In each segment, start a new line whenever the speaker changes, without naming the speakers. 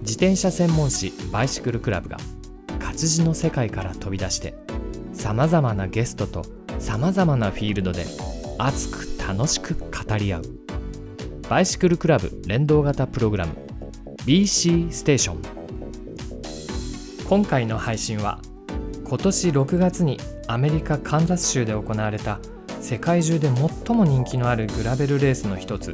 自転車専門誌バイシクルクラブが活字の世界から飛び出してさまざまなゲストとさまざまなフィールドで熱く楽しく語り合う。バイシクルクラブ連動型プログラム BC ステーション今回の配信は今年6月にアメリカ・カンザス州で行われた世界中で最も人気のあるグラベルレースの一つ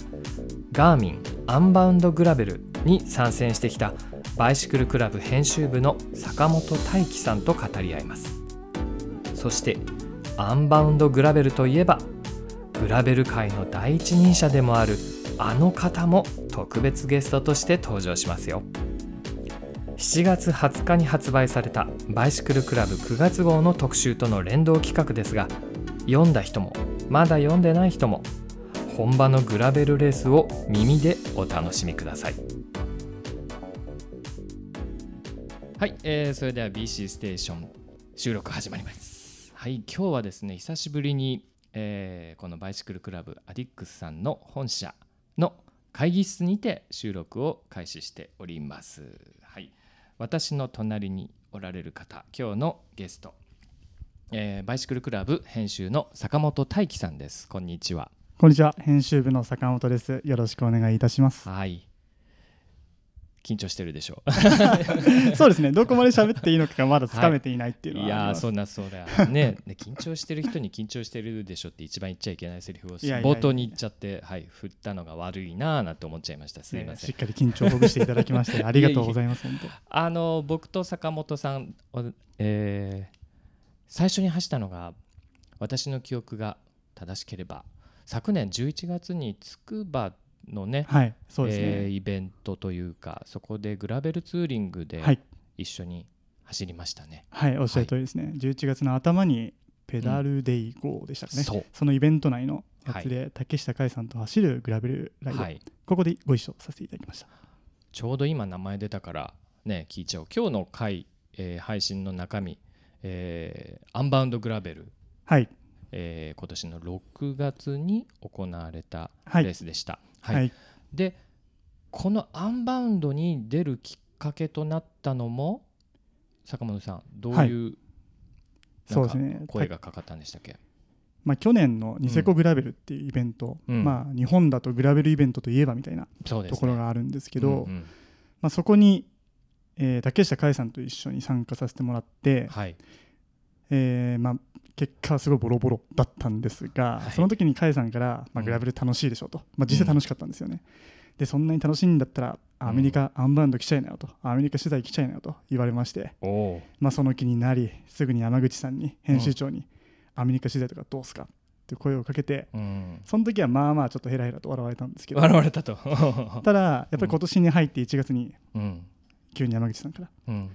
ガーミンアンバウンドグラベルに参戦してきたバイシクルクラブ編集部の坂本大樹さんと語り合います。そしてアンバウンドグラベルといえばグラベル界の第一人者でもあるあの方も特別ゲストとして登場しますよ。7月20日に発売されたバイシクルクラブ9月号の特集との連動企画ですが読んだ人もまだ読んでない人も本場のグラベルレースを耳でお楽しみください。はい、えーそれでは BC ステーション収録始まります。はい今日はですね久しぶりに、えーこのバイシクルクラブアディックスさんの本社の会議室にて収録を開始しております。はい私の隣におられる方今日のゲスト、えーバイシクルクラブ編集の坂本大樹さんです。こんにちは。
こんにちは。編集部の坂本です。よろしくお願いいたします。
はい緊張してるでしょ
そうですね。どこまで喋っていいのかがまだつかめていないっていうの
いやー
はあります、
そんなそうだよ。ねね緊張してる人に緊張してるでしょって一番言っちゃいけないセリフを
いやいやいや。
冒頭に言っちゃってはい振ったのが悪いなーなんて思っちゃいました。すいません。
ねしっかり緊張をほぐしていただきまして ありがとうございます本当。
あの僕と坂本さん、おえー最初に走ったのが私の記憶が正しければ昨年11月につくばのね
はいそうですね、
えーイベントというかそこでグラベルツーリングで
はい。
一緒に走りましたね。
はいおっしゃる通りですね、11月の頭にペダルデイ号でしたかね、
そう。
のイベント内のやつで、竹下海さんと走るグラベルライド、
はい、
ここでご一緒させていただきました。
ちょうど今名前出たからね聞いちゃおう。今日の回、えー配信の中身、えーアンバウンドグラベル、
はい。
えー今年の6月に行われた
はい。
レースでした。
は、
はい。いでこのアンバウンドに出るきっかけとなったのも坂本さんどういう、
そうですね。
声がかかったんでしたっけ、
まあ、去年のニセコグラベルっていうイベント、
うん。
まあ、日本だとグラベルイベントといえばみたいなところがあるんですけど、
うんうん。
まあ、そこに、えー竹下海さんと一緒に参加させてもらって、
はい。
えーまあ、結果はすごいボロボロだったんですが、
はい。
その時に海さんから、まあ、
うん。
グラベル楽しいでしょと、まあ、実際楽しかったんですよね、でそんなに楽しいんだったらアメリカアンバウンド来ちゃいなよと。アメリカ取材来ちゃいなよと言われまして、まあ、その気になりすぐに山口さんに編集長に、アメリカ取材とかどうすか？って声をかけて
うん。
その時はまあまあちょっとヘラヘラと笑われたんですけど。
笑われたと。
ただやっぱり今年に入って1月に
うん。
急に山口さんから。
うん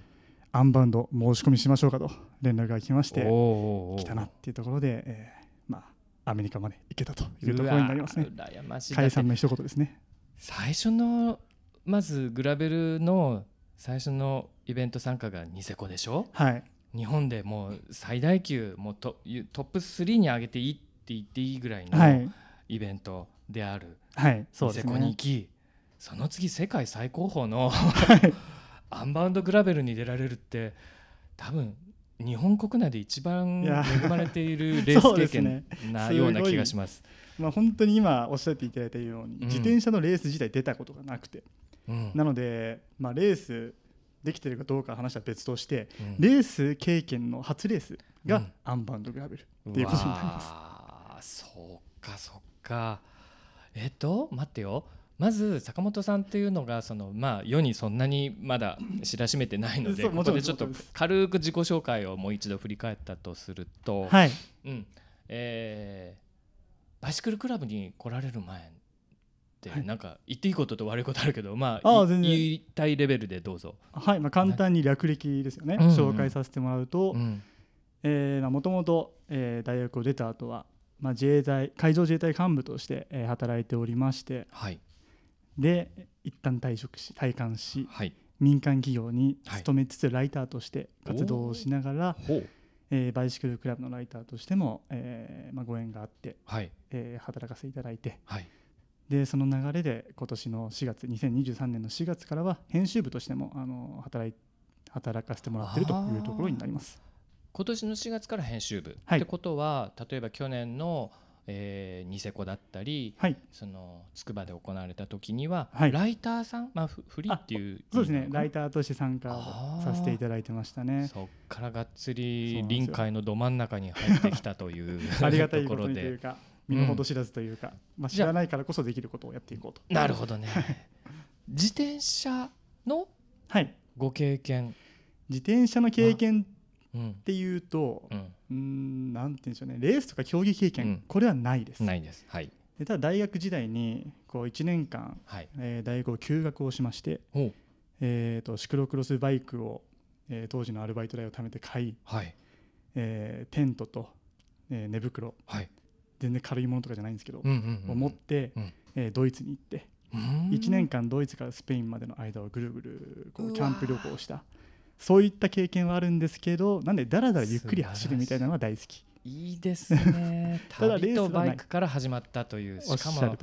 アンバウンド申し込みしましょうかと連絡が来まして来たなっていうところで、えーまあ、アメリカまで行けたというところになりますね。
羨ましい。
甲斐さんの一言ですね。
最初のまずグラベルの最初のイベント参加がニセコでしょ？
はい、
日本でもう最大級もうトトップ3に上げていいって言っていいぐらいの
はい、
イベントである
はい、そうです
ニセコに行
ね。
きその次世界最高峰のアンバウンドグラベルに出られるって多分日本国内で一番恵まれている レース経験なような気がします。
まあ本当に今おっしゃっていただいたように、
うん。
自転車のレース自体出たことがなくて、
うん。
なので、まあ、レースできてるかどうかは話は別として、
うん。
レース経験の初レースが
うん。
アンバウンドグラベルっていうことになります。
そうかそうか。えっと待ってよまず坂本さんっていうのがそのまあ世にそんなにまだ知らしめてないのでここでちょっと軽く自己紹介をもう一度振り返ったとすると、
はい、
うん。えーバイシクルクラブに来られる前って
はい。
なんか言っていいことと悪いことあるけどまあい
ああ全然。
言いたいレベルでどうぞ。
はい。まあ、簡単に略歴ですよね、紹介させてもらうと、
うん。
もともと大学を出た後は、まあ、自衛隊海上自衛隊幹部として、えー働いておりまして
はい
で一旦退職し退官し
はい。
民間企業に
はい。
勤めつつライターとして活動をしながら、えーバイシクルクラブのライターとしても、えーまあ、ご縁があって、
はい。
えー働かせていただいて
はい。
でその流れで今年の4月2023年の4月からは編集部としてもあの働い働かせてもらっているというところになります。
今年の4月から編集部、
はい。
ってことは例えば去年の、えーニセコだったり
はい。
その筑波で行われた時には、
はい。
ライターさん、まあ、フフリーっていう
そうですね。ライ
タ
ターとして参加させていただいてましたね。
そっからがっつり臨海のど真ん中に入ってきたという
ありがたいこと
ところで
にというか身の程知らずというか、まあ、知らないからこそできることをやっていこうと。
なるほどね。自転車の
はい。
ご経験、
自転車の経験
うん。
っていうと
うん、
うーんなんて言うんでしょうね。レースとか競技経験、
うん。
これはないです。
ないです。はい。
でただ大学時代にこう1年間、
はい。
えー大学を休学をしまして、
ほう。
えー、とシクロクロスバイクを、えー当時のアルバイト代を貯めて買い、
はい。
えーテントと、えー寝袋
はい。
全然軽いものとかじゃないんですけど、
うんうんうん
を持って、
うん。
えードイツに行って
うーん。
1年間ドイツからスペインまでの間をぐるぐるこ
うわー。
うキャンプ旅行をしたそういった経験はあるんですけどなんでだらだらゆっくり走るみたいなのは大好き。
いいですね。
ただレース
バイクから始まったというしかも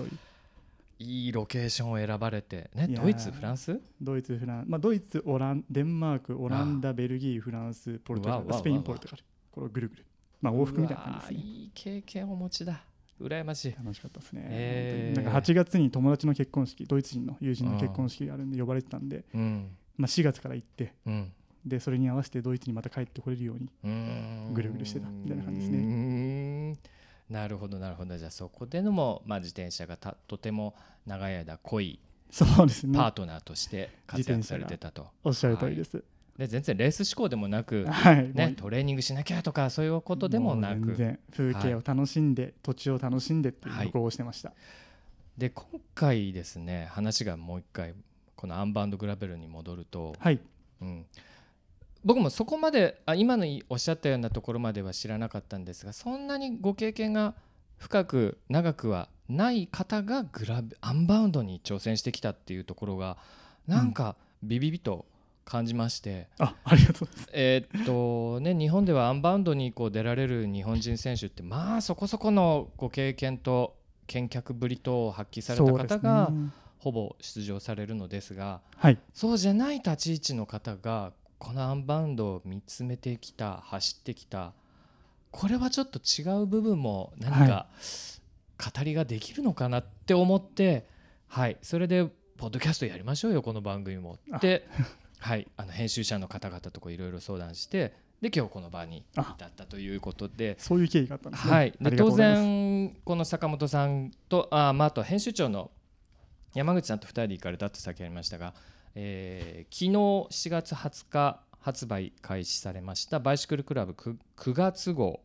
いいロケーションを選ばれて。ねドイツフランス？
ドイツフラン、まあ、ドイツオランデンマークオランダベルギーフランスポルトガルスペインポルトガル。これをぐるぐる。まあ往復みたいな感じですね。
ーいい経験をお持ちだ。羨ましい。
楽しかったですね、
へー。
なんか8月に友達の結婚式ドイツ人の友人の結婚式があるんで呼ばれてたんで、
うん。
まあ、4月から行って。
うん
でそれに合わせてドイツにまた帰ってこれるようにぐるぐるしてたみたいな感じですね。
なるほどなるほど。じゃあそこでのも、まあ、自転車がたとても長い間濃い。
そうですね。
パートナーとして活躍されてたと、
おっしゃる通りです、
で全然レース志向でもなく、
はい、
ねトレーニングしなきゃとかそういうことでもなく。
然風景を楽しんで、土地を楽しんでっていう
はい。
旅行をしてました、
で今回ですね話がもう一回このアンバウンドグラベルに戻ると、
はい。
うん、僕もそこまであ今のおっしゃったようなところまでは知らなかったんですがそんなにご経験が深く長くはない方がグラベアンバウンドに挑戦してきたっていうところがなんかビビビと感じまして、
あありがとうございます。
えーっとね、日本ではアンバウンドにこう出られる日本人選手ってまあそこそこのご経験と見客ぶりとを発揮された方が
ね。
ほぼ出場されるのですが
はい。
そうじゃない立ち位置の方がこのアンバウンドを見つめてきた走ってきたこれはちょっと違う部分も何か語りができるのかなって思ってはい。それでポッドキャストやりましょうよこの番組も。って はい。あの編集者の方々といろいろ相談してで今日この場に至ったということで。
そういう経緯があったんですね。
はい、
あ
で当然この坂本さんとあ,、まあ、あと編集長の山口さんと2人で行かれたと先ありましたが、えー昨日7月20日発売開始されましたバイシクルクラブ 9, 9月号、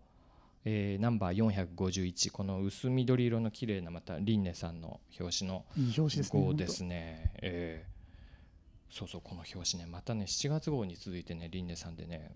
えーナンバー451この薄緑色の綺麗なまたリンネさんの表紙の
いい表紙ですね
号ですね。えーそうそうこの表紙ねまたね7月号に続いてねリンネさんでね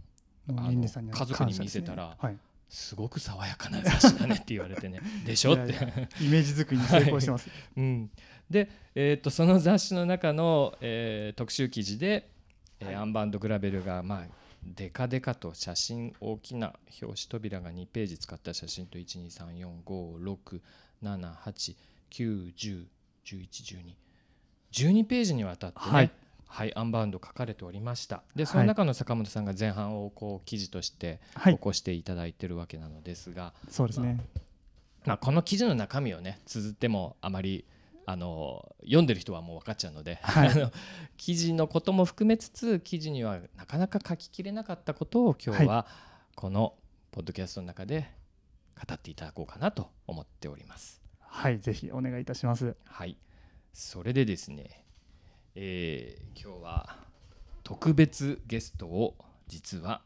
家族に見せたら
はい、
すごく爽やかな雑誌だねって言われてね。でしょ？って。
イメージ作りに成功してます、
うん、で、えー、とその雑誌の中の、えー特集記事で、えー
はい。
アンバウンドグラベルがまあデカデカと写真大きな表紙扉が2ページ使った写真と12345678910111212ページにわたってね、
は
はいいアンバウンド書かれておりました。でその中の坂本さんが前半をこう記事として
はい。
起こしていただいてるわけなのですが、
そうですね、
まあ、この記事の中身をね綴ってもあまりあの読んでる人はもう分かっちゃうので、
はい。
あの記事のことも含めつつ記事にはなかなか書ききれなかったことを今日はこのポッドキャストの中で語っていただこうかなと思っております。
はいぜひお願いいたします。
はい、それでですね、えー今日は特別ゲストを実は、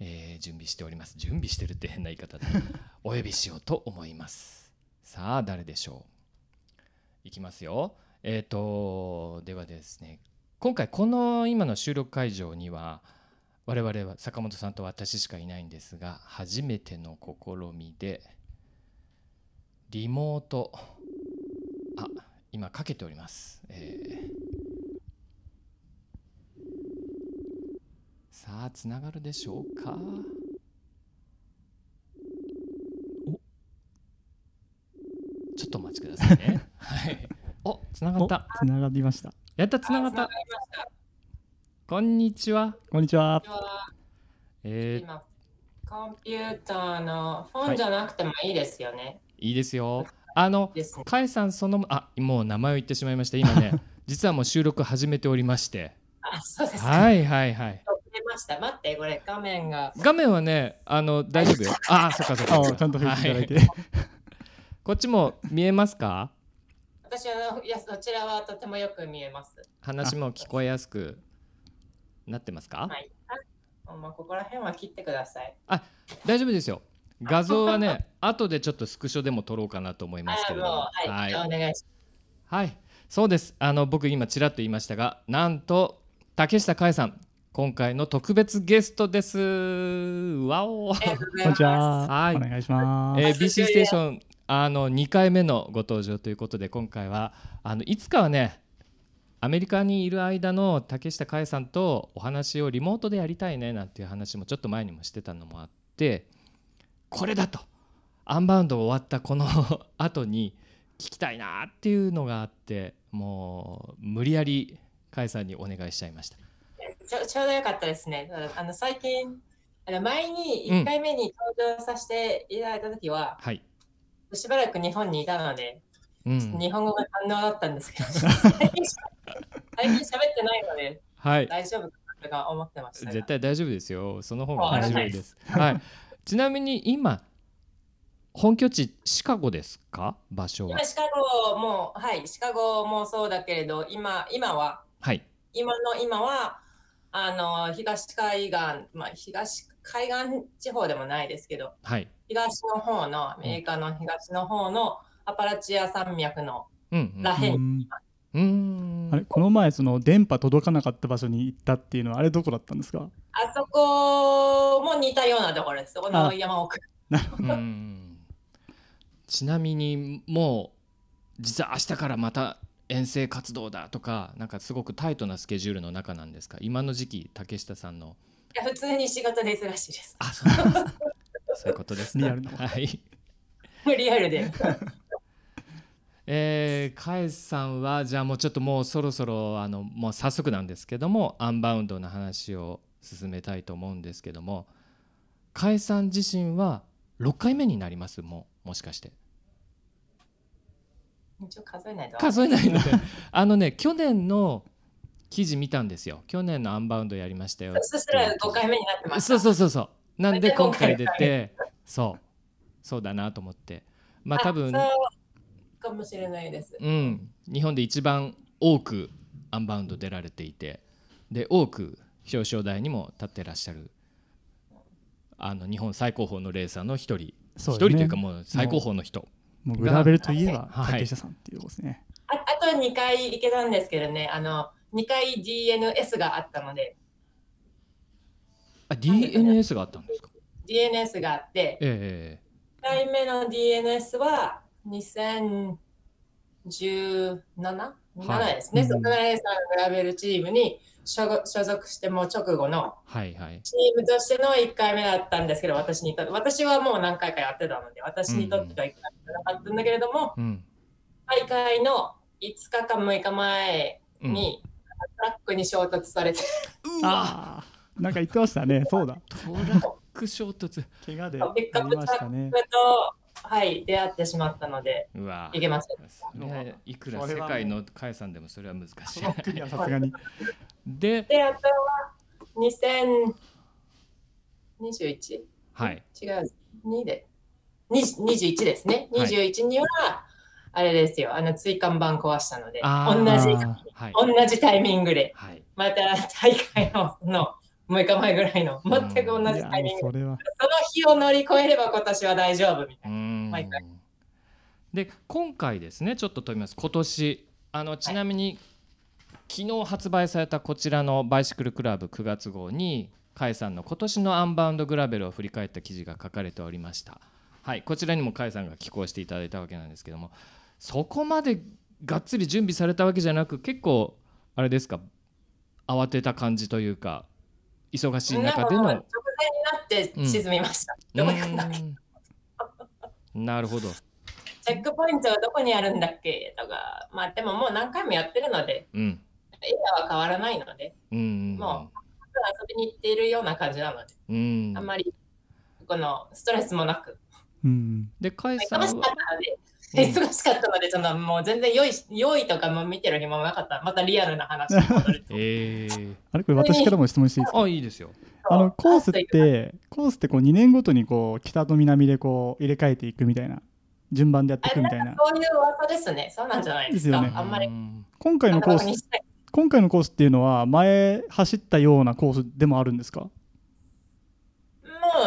えー準備しております。準備してるって変な言い方でお呼びしようと思います。さあ誰でしょう？いきますよ。えっ、とではですね今回この今の収録会場には我々は坂本さんと私しかいないんですが初めての試みでリモート。あ今かけております、えー。さあつながるでしょうか？ちょっとお待ちくださいね。はい。おつなが
お
った。
つながりました。
やったつながった。こんにちは。
こんにちは。
えー。
今、コンピューターのフォンじゃなくてもいいですよね。
いいですよ。あの、かえさん、その、あ、もう名前を言ってしまいました。今ね、実はもう収録始めておりまして。
あ、そうですか。
はいはいはい。
出ました。待って、これ画面が。
画面はね、あの、大丈夫？よ。あ、そっか？そっかそっか。
あちゃんと振っていただいて、
はいこっちも見えますか？
私は、いや、そちらはとてもよく見えます。
話も聞こえやすくなってますか？
はい。あまあ、ここら辺は切ってください。
大丈夫ですよ。画像はね、後でちょっとスクショでも撮ろうかなと思いますけれども。
はい、
はい
お願いし
はい、そうです。あの僕今ちらっと言いましたが、なんと竹下海さん、今回の特別ゲストです。わお。
こんにち
ます。
は、
はい
お願いします、
えー BC ステーションあの2回目のご登場ということで今回はあのいつかはねアメリカにいる間の竹下海さんとお話をリモートでやりたいねなんていう話もちょっと前にもしてたのもあってこれだとアンバウンド終わったこの 後に聞きたいなっていうのがあってもう無理やり海さんにお願いしちゃいました。
ちょちょうどよかったですね。あの最近、あの前に1回目に登場させていただいたときは、
はい、
しばらく日本にいたので、
うん
日本語が堪能だったんですけど、最近喋ってないので
はい
大丈夫かなとか思ってましたが。
絶対大丈夫ですよ。その方が面
い
です。はい。ちなみに今本拠地シカゴですか？場所は
今。シカゴも、はい、シカゴもそうだけれど、今今は、
はい。
今の今は、あの東海岸、まあ、東海岸地方でもないですけど、
はい。
東の方の、アメリカの東の方のアパラチア山脈の
うんうん。
らへん、
うん
うーん。
あれこの前その電波届かなかった場所に行ったっていうのはあれどこだったんですか？
あそこも似たようなところです。そこの
あ
山奥。
うーん。ちなみにもう実は明日からまた遠征活動だとかなんかすごくタイトなスケジュールの中なんですか？今の時期竹下さんの。
いや普通に仕事で忙しいです。
あ、そうなんです。そういうことですね。
リアルな
はい。
リアルで。
えー、カエさんはじゃあもうちょっともうそろそろあのもう早速なんですけどもアンバウンドの話を進めたいと思うんですけどもカエさん自身は6回目になりますもうもしかして。
数えないと。
数えないので。あのね去年の記事見たんですよ。去年のアンバウンドやりましたよ。
そしたら5回目になってます。
そうそうそうそう。なんで
で
今回出
今
てそう。そうだなと思って。まあ多分
かもしれないです。
うん、日本で一番多くアンバウンド出られていてで多く表彰台にも立ってらっしゃるあの日本最高峰のレーサーの一人。一、
ね。
人というかもう最高峰の人。
もうグラベルといえば
はい。
竹下さんっていうことですね、
ああと2回行けたんですけどね、あの2回 DNS があったので、
あ DNS があったんですか
？DNS があって、
え
1回目の DNS は2017、7ですね、
うん
そこのレーサーのグラベルチームに所属所属してもう直後の
えはいはい。
チームとしての1回目だったんですけど、私にとって、私はもう何回かやってたので、私にとっては1回目じゃなかったんだけれども、
うん。
大会の5日か6日前
うん。
に、トラックに衝突されて、
ああなんか言ってましたね。そうだ。
トラック衝突。
怪我で
ピックア
あり
ップトラ
ましたね。
ックと、はい、出会ってしまったので、
うわ。
いけません。
それはいくら世界のカエさんでもそれは難しい。
さすがに。
で
で、あとは 2021?
はい。
違う、2で。20 21ですね。
はい。
21には、あれですよ、あの椎間板壊したので、同じ、
はい。
同じタイミングで、
はい。
また大会のの6日前ぐらいの、全く同じタイミング。
うそれは。
その日を乗り越えれば今年は大丈夫みたいな。毎回。
で今回ですねちょっと飛びます。今年あのちなみに、昨日発売されたこちらのバイシクルクラブ9月号に甲斐さんの今年のアンバウンドグラベルを振り返った記事が書かれておりました。はいこちらにも甲斐さんが寄稿していただいたわけなんですけどもそこまでがっつり準備されたわけじゃなく結構あれですか慌てた感じというか忙しい中での。
直前になって沈みました。どこ行くんだっけ？
なるほど。
チェックポイントはどこにあるんだっけ？とか、まあでももう何回もやってるので、
うん。
エリアは変わらないので、
うん
も遊びに行っているような感じなので、
うん。
あんまりこのストレスもなく、
うん
で甲斐さん
忙しかった
は
忙しかったので、そのもう全然良い良いとかも見てる暇もなかった。またリアルな話に戻ると。
えー、
あれこれ私からも質問していいですか？
あいいですよ。
あのコースってコースってこう2年ごとにこう北と南でこう入れ替えていくみたいな順番でやっていくみたいな。
そういう噂ですね。そうなんじゃないですか。
ですよね。
あんまり。
うん
今回のコース今回のコースっていうのは前走ったようなコースでもあるんですか？
も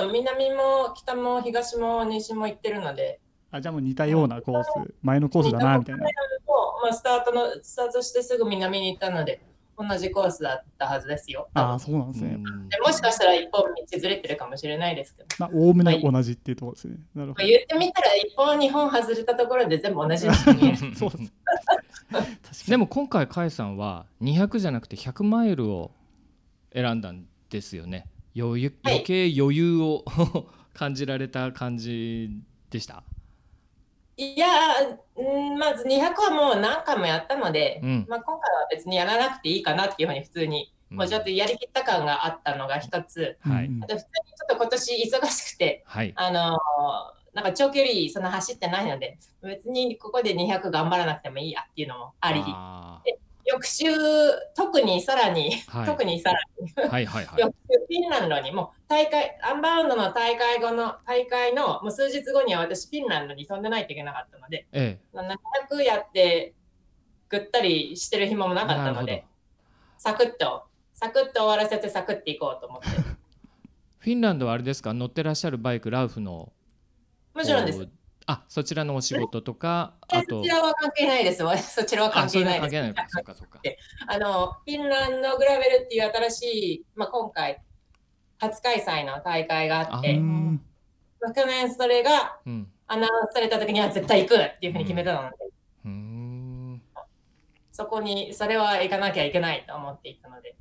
う南も北も東も西も行ってるので、
あじゃあもう似たようなコース前のコースだなみたいな。
もうまあ、スタートのスタートしてすぐ南に行ったので、同じコースだったはずですよ。
ああそうなんですね。
もしかしたら一本道ずれてるかもしれないですけど、
まあおおむね同じっていうところですね。なるほ
まあ言ってみたら一本二本外れたところで全部同じように見える。
ど そうです。確かに
でも今回甲斐さんは200じゃなくて100マイルを選んだんですよね。余裕
はい。
余計余裕を 感じられた感じでした、
いやー、うんまず200はもう何回もやったので、
うん。
まあ、今回は別にやらなくていいかなっていうふうに普通に、もうちょっとやりきった感があったのが一つ。
はい。
うんうん。
あと普通にちょっと今年忙しくて、
はい。
あのーなんか長距離そんな走ってないので、別にここで200頑張らなくてもいいやっていうのもあり、
あ
翌週、特にさらに、
はい。
特にさらに、
ーはいはいはい。
翌週フィンランドにもう大会、アンバウンドの大会後の、大会のもう数日後には私フィンランドに飛んでないといけなかったので、
え
700やってぐったりしてる暇もなかったので、サクッと、サクッと終わらせてサクッていこうと思って。
フィンランドはあれですか？乗ってらっしゃるバイクラウフの
もちろんです
あそちらのお仕事とかあと。
そちらは関係ないです。そちらは関係ないです。
関係ない。のかそっかそっか。
あの、フィンランドグラベルっていう新しい、まあ、今回、初開催の大会があっ
あ
て、
うん
ま年それが
うん。
アナウンスされた時には絶対行くっていうふうに決めたので、
うーん。
そこに、それは行かなきゃいけないと思っていたので、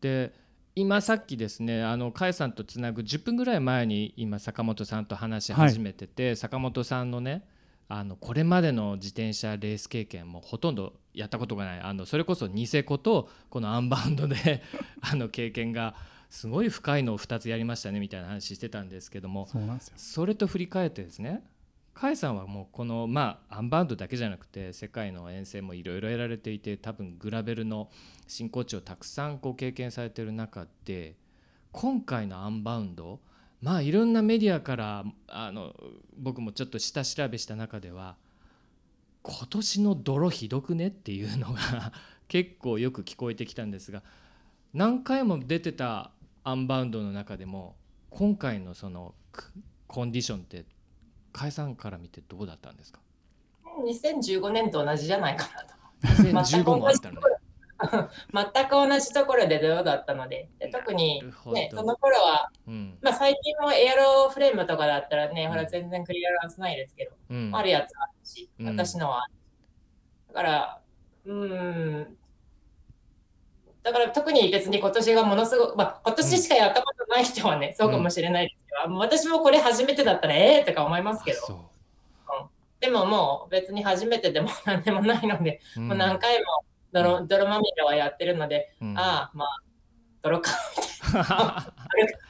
で今さっきですねあの甲斐さんとつなぐ10分ぐらい前に今坂本さんと話し始めてて、坂本さんのねあのこれまでの自転車レース経験もほとんどやったことがない。あのそれこそニセコとこのアンバウンドで あの経験がすごい深いのを2つやりましたねみたいな話してたんですけども。それと振り返ってですね甲斐さんはもうこのまあアンバウンドだけじゃなくて世界の遠征もいろいろやられていて多分グラベルの進行地をたくさんご経験されてる中で今回のアンバウンドまあいろんなメディアからあの僕もちょっと下調べした中では今年の泥ひどくねっていうのが結構よく聞こえてきたんですが何回も出てたアンバウンドの中でも今回のそのコンディションって解散から見てどうだったんですか
？2015年と同じじゃないかなと。
2015もあったのね。
全く同じところでどうだったので、で特にね、その頃は、
うん。
まあ、最近もエアロフレームとかだったらね、
うん。
ほら全然クリアランスないですけど、
うん。
あるやつあるし、
うん。
私のは。だから、うーん。だから特に別に今年がものすごく、まあ、今年しかやったことない人はね、そうかもしれないですけど、もう私もこれ初めてだったらええとか思いますけど、
あそ
でももう別に初めてでも何でもないので、
う、うん。
もう何回も泥泥まみれはやってるので、
うん。
ああ、まあ、泥か、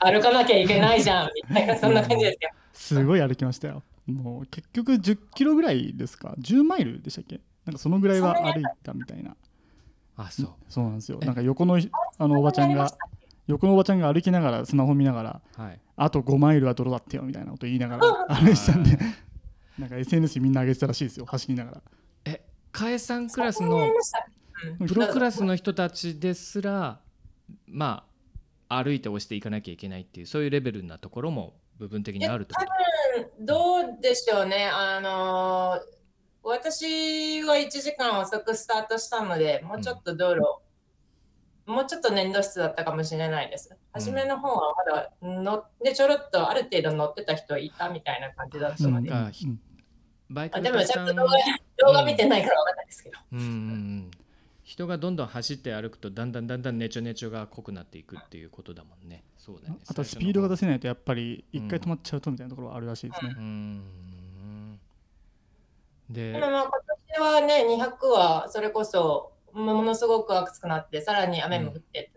歩歩かなきゃいけないじゃん、みたいな、そんな感じですよ。
すごい歩きましたよ。もう結局10キロぐらいですか？10マイルでしたっけ？なんかそのぐらいは歩いたみたいな
あそう。
そうなんですよ。
え。
なんか横のあのおばちゃんが横のおばちゃんが歩きながらスマホ見ながら
はい。
あと5マイルは泥だってよみたいなこと言いながら歩いてたんで。なんか SNS にみんな上げてたらしいですよ走りながら。
えカエさんクラスのプロクラスの人たちですらまあ歩いて押していかなきゃいけないっていうそういうレベルなところも部分的にあるってこと？
どうでしょうね。あのー私は1時間遅くスタートしたので、もうちょっと道路、もうちょっと粘土質だったかもしれないです。初めの方はまだ乗ってちょろっとある程度乗ってた人いたみたいな感じだったので、
バイク
あでもちゃんと動画動画見てないから分かんないですけど。
うんうんうん人がどんどん走って歩くとだんだんだんだんネチョネチョが濃くなっていくっていうことだもんね。そうだね。
あとスピードが出
せ
せないとやっぱり一回止まっちゃうとみたいなところはあるらしいですね。
うん。で
でも、まあ今年はね、200はそれこそものすごく暑くなって、さらに雨も降って、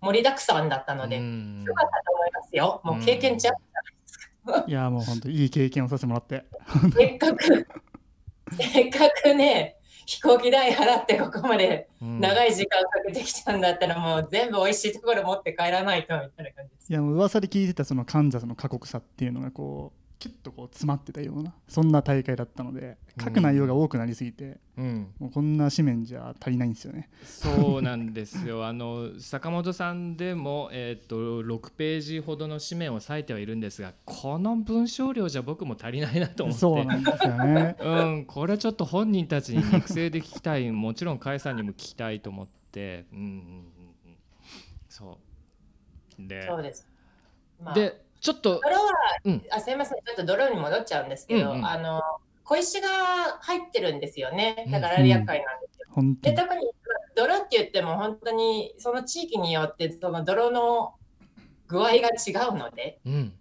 盛りだくさんだったので、
うん
よかったと思いますよ。もう経験値あ
いやもう本当いい経験をさせてもらって。
せっかく、せっかくね、飛行機代払ってここまで長
い。
い時間かけてきたんだったら、もう全部美味しいところ持って帰らないとみたいな感じです。
いやもう噂で聞いてたそのカンザスの過酷さっていうのがこうキュッとこう詰まってたようなそんな大会だったので書く内容が多くなりすぎて、
うん。
もうこんな紙面じゃ足りないんですよね。
そうなんですよ。あの坂本さんでもえっ、と6ページほどの紙面を割いてはいるんですが、この文章量じゃ僕も足りないなと思って。
そうなんですよね。
うん、これちょっと本人たちに肉声で聞きたい、もちろん甲斐さんにも聞きたいと思って、うんうんうんうん、そう。で
そうです。まあ、
で、ちょっと、
泥は、
うん。
あすいません、ちょっと泥に戻っちゃうんですけど、
うんうん。
あの小石が入ってるんですよね。だから
うん
厄介なんですよ。で、
本当に。
特に泥って言っても本当にその地域によってその泥の具合が違うので、
うん、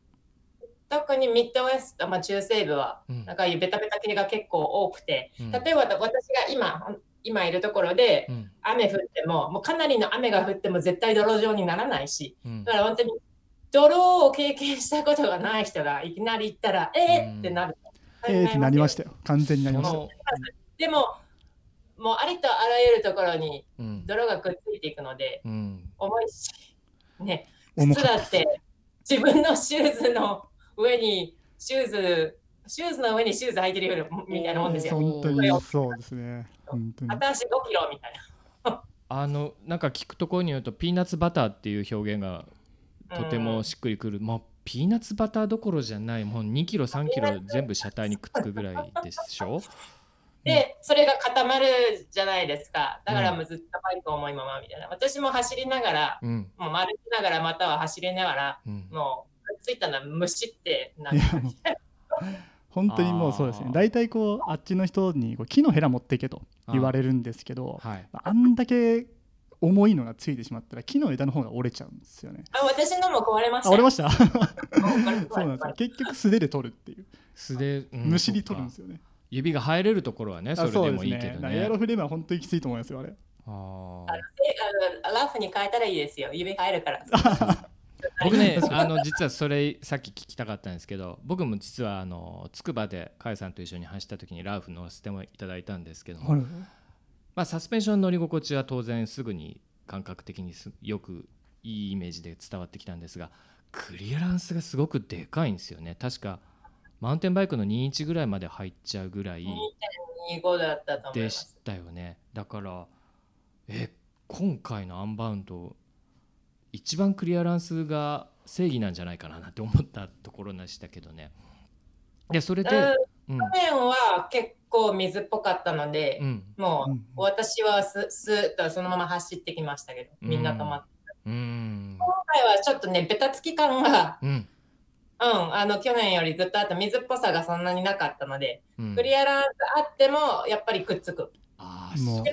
特にミッドウェスト、まあ、中西部は、
うん。
なんかベタベタ系が結構多くて、
うん。
例えば私が今、今いるところで
うん、
雨降っても、もうかなりの雨が降っても絶対泥状にならないし、
うん。
だから本当に泥を経験したことがない人がいきなり行ったら、えー、ってなる。
えーってなりましたよ。完全になりました。
でも、もうありとあらゆるところに
うん、
泥がくっついていくので、
うん、
重いし、ね、靴だって自分のシューズの上にシューズ、シューズの上にシューズ履いてるよりみたいなもんですよ。
本当にそうですね。本当に。
片足5キロみたい
あの、なんか聞くところによると、ピーナッツバターっていう表現が
な。
とてもしっくりくる、まあ、ピーナッツバターどころじゃない、もう2キロ、3キロ全部車体にくっつくぐらいでしょ？
で、それが固まるじゃないですか。だからもうずっとバイク重いままみたいな。私も走りながら、
うん、
もう歩きながらまたは走りながら、
うん、
もうくっついたのは虫ってないる。
やもう 本当にもうそうですね大体こうあっちの人にこう木のヘラ持っていけと言われるんですけど
はい。
あんだけ重いのがついてしまったら木の枝の方が折れちゃうんですよね
あ私のも壊れました。
あ折れました？
た。
そうなんですよ結局素手で取るっていう
素で、うん
むしり取るんですよね
指が入れるところはね、そ
あ
れでもいいけどね
だからエアロ。フレームは本当にきついと思いますよあれ
あー
あラフに変えたらいいですよ。指入るから。
僕ね、あの実はそれさっき聞きたかったんですけど、僕も実はあのつくばで甲斐さんと一緒に走った時にラウフ乗せてもいただいたんですけども、
はい
まあ、サスペンションの乗り心地は当然すぐに感覚的にすよくいいイメージで伝わってきたんですがクリアランスがすごくでかいんですよね。確かマウンテンバイクの21ぐらいまで入っちゃうぐらいでし。たよね。だからえ今回のアンバウンド一番クリアランスが正義なんじゃないかななんて思ったところでしたけどね。でそれで、
去年は結構水っぽかったので、
うん。
もう
うん。
私はススーッとそのまま走ってきましたけど、みんな止まって。
うん。
今回はちょっとね、ベタつき感が、
うん。
うん、あの去年よりずっとあと水っぽさがそんなになかったので、
うん。
クリアランスあってもやっぱりくっつく。
ああ
も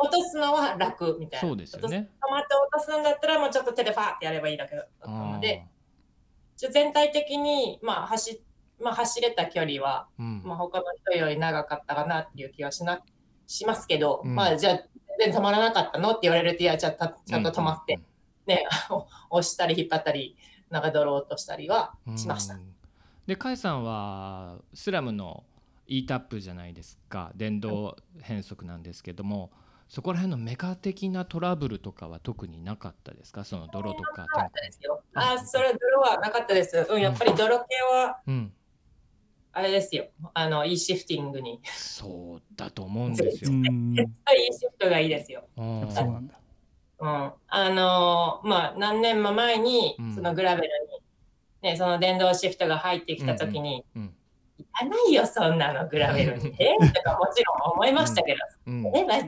落とすのは楽。みたいな。
そうですよね。
止まって落とすんだったらもうちょっと手でファーってやればいいだけだったので、全体的に、まあ走まあ、走れた距離は、
うん。
まあ、他の人より長かったかなっていう気はしなしますけど、
うん。
まあじゃあ全然止まらなかったのって言われるといやじゃちゃんと止まって、ね、押したり引っ張ったりなんか泥落としたりは
うん。
しました。
うんで甲斐さんはスラムの e タップじゃないですか。電動変速なんですけどもそこら辺のメカ的なトラブルとかは特になかったですか？その泥とか
なかったですよ。
あ
あ、それ泥はなかったです。うん、やっぱり泥系は、
うん
あれですよ。あの、e シフティングに。
そうだと思うんですよ
う。ん
絶対 e シフトがいいですよ。
うん
そうなんだ
うん。あのーまあ、何年も前に
うん、
そのグラベルに、ね、その電動シフトが入ってきたときに、
うん
いらないよ、そんなの、グラベルに。えとかもちろん思いましたけど、
うん
え、まあ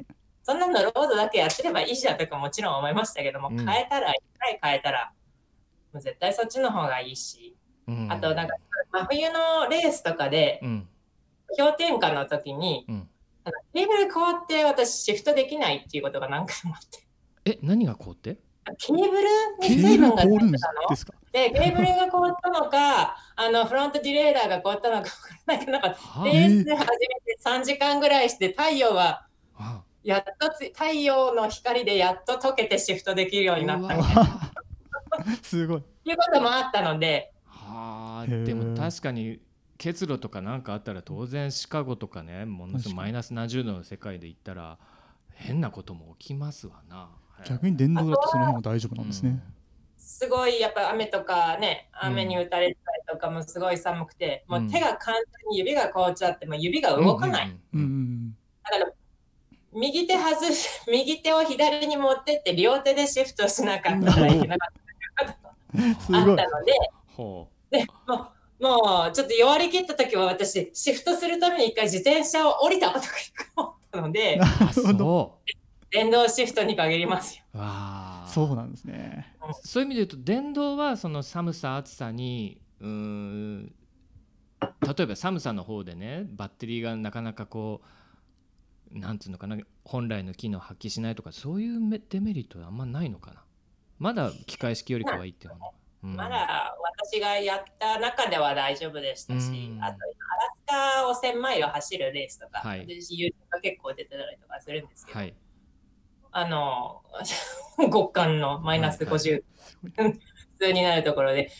そんなのロードだけやってればいいじゃんとかもちろん思いましたけども、
うん
変えたら、一回変えたら、もう絶対そっちの方がいいし、
うん。
あとなんか、真冬のレースとかで、
うん。
氷点下の時に、
うん。
テーブル変わって私シフトできないっていうことが何回もあって。
え何が凍って？
ケーブル？に水分が
凍るんで
出てたの
ですか
で、ケーブルが凍ったのか、あのフロントディレイラーが凍ったのかわからないけど、レース始めて3時間ぐらいして太陽は
あ。
やっとつ太陽の光でやっと溶けてシフトできるようになったみたいな。
すごい。
いうこともあったので、
はあでも確かに結露とかなんかあったら当然シカゴとかねものすごいマイナス何十度の世界で行ったら変なことも起きますわな。
逆に電動だとその辺も大丈夫なんですね。
すごいやっぱ雨とかね、雨に打たれたりとかもすごい寒くて、もう手が簡単に指が凍っちゃって、もう指が
うん
動かない。
うん
う
うんん
うん
だから右手外し、右手を左に持ってって両手でシフトしなかったらいけなかった
うん。す
あっ。たので、
ほ
でもうもうちょっと弱り切った時は私、シフトするために一回自転車を降りたことが一回あったので、
うあ
なるほど。
そ
電動シフトに限りますよ。
うわあ
そうなんですね。
そういう意味で言うと電動はその寒さ暑さにうーん例えば寒さの方でねバッテリーがなかなかこうなんつうのかな本来の機能を発揮しないとかそういうメデメリットはあんまないのかなまだ機械式よりかはいいっていう
まだ私がやった中では大丈夫でしたし、
うん。
あとアラスカを1000マイル走るレースとか、
はい。
私 YouTube が結構出てたりとかするんですけど、
はい。
あの 極寒のマイナス
はい
50、普通になるところで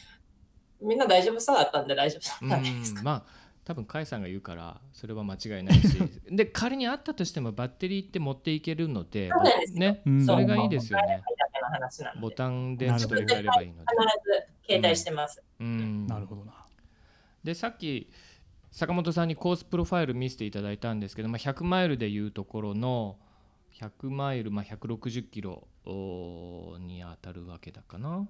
みんな大丈夫そうだったんで大丈夫そう
う
なんですか、
んまあ多分甲斐さんが言うからそれは間違いないし。で仮にあったとしてもバッテリーって持っていけるのでね
うん
それがいいですよね。ボタン電池と入れればいいので。
必ず携帯してます。
うん。
なるほどな。
でさっき坂本さんにコースプロファイル見せていただいたんですけど、まあ、100マイルでいうところの100マイル、まあ、160キロに当たるわけだかな。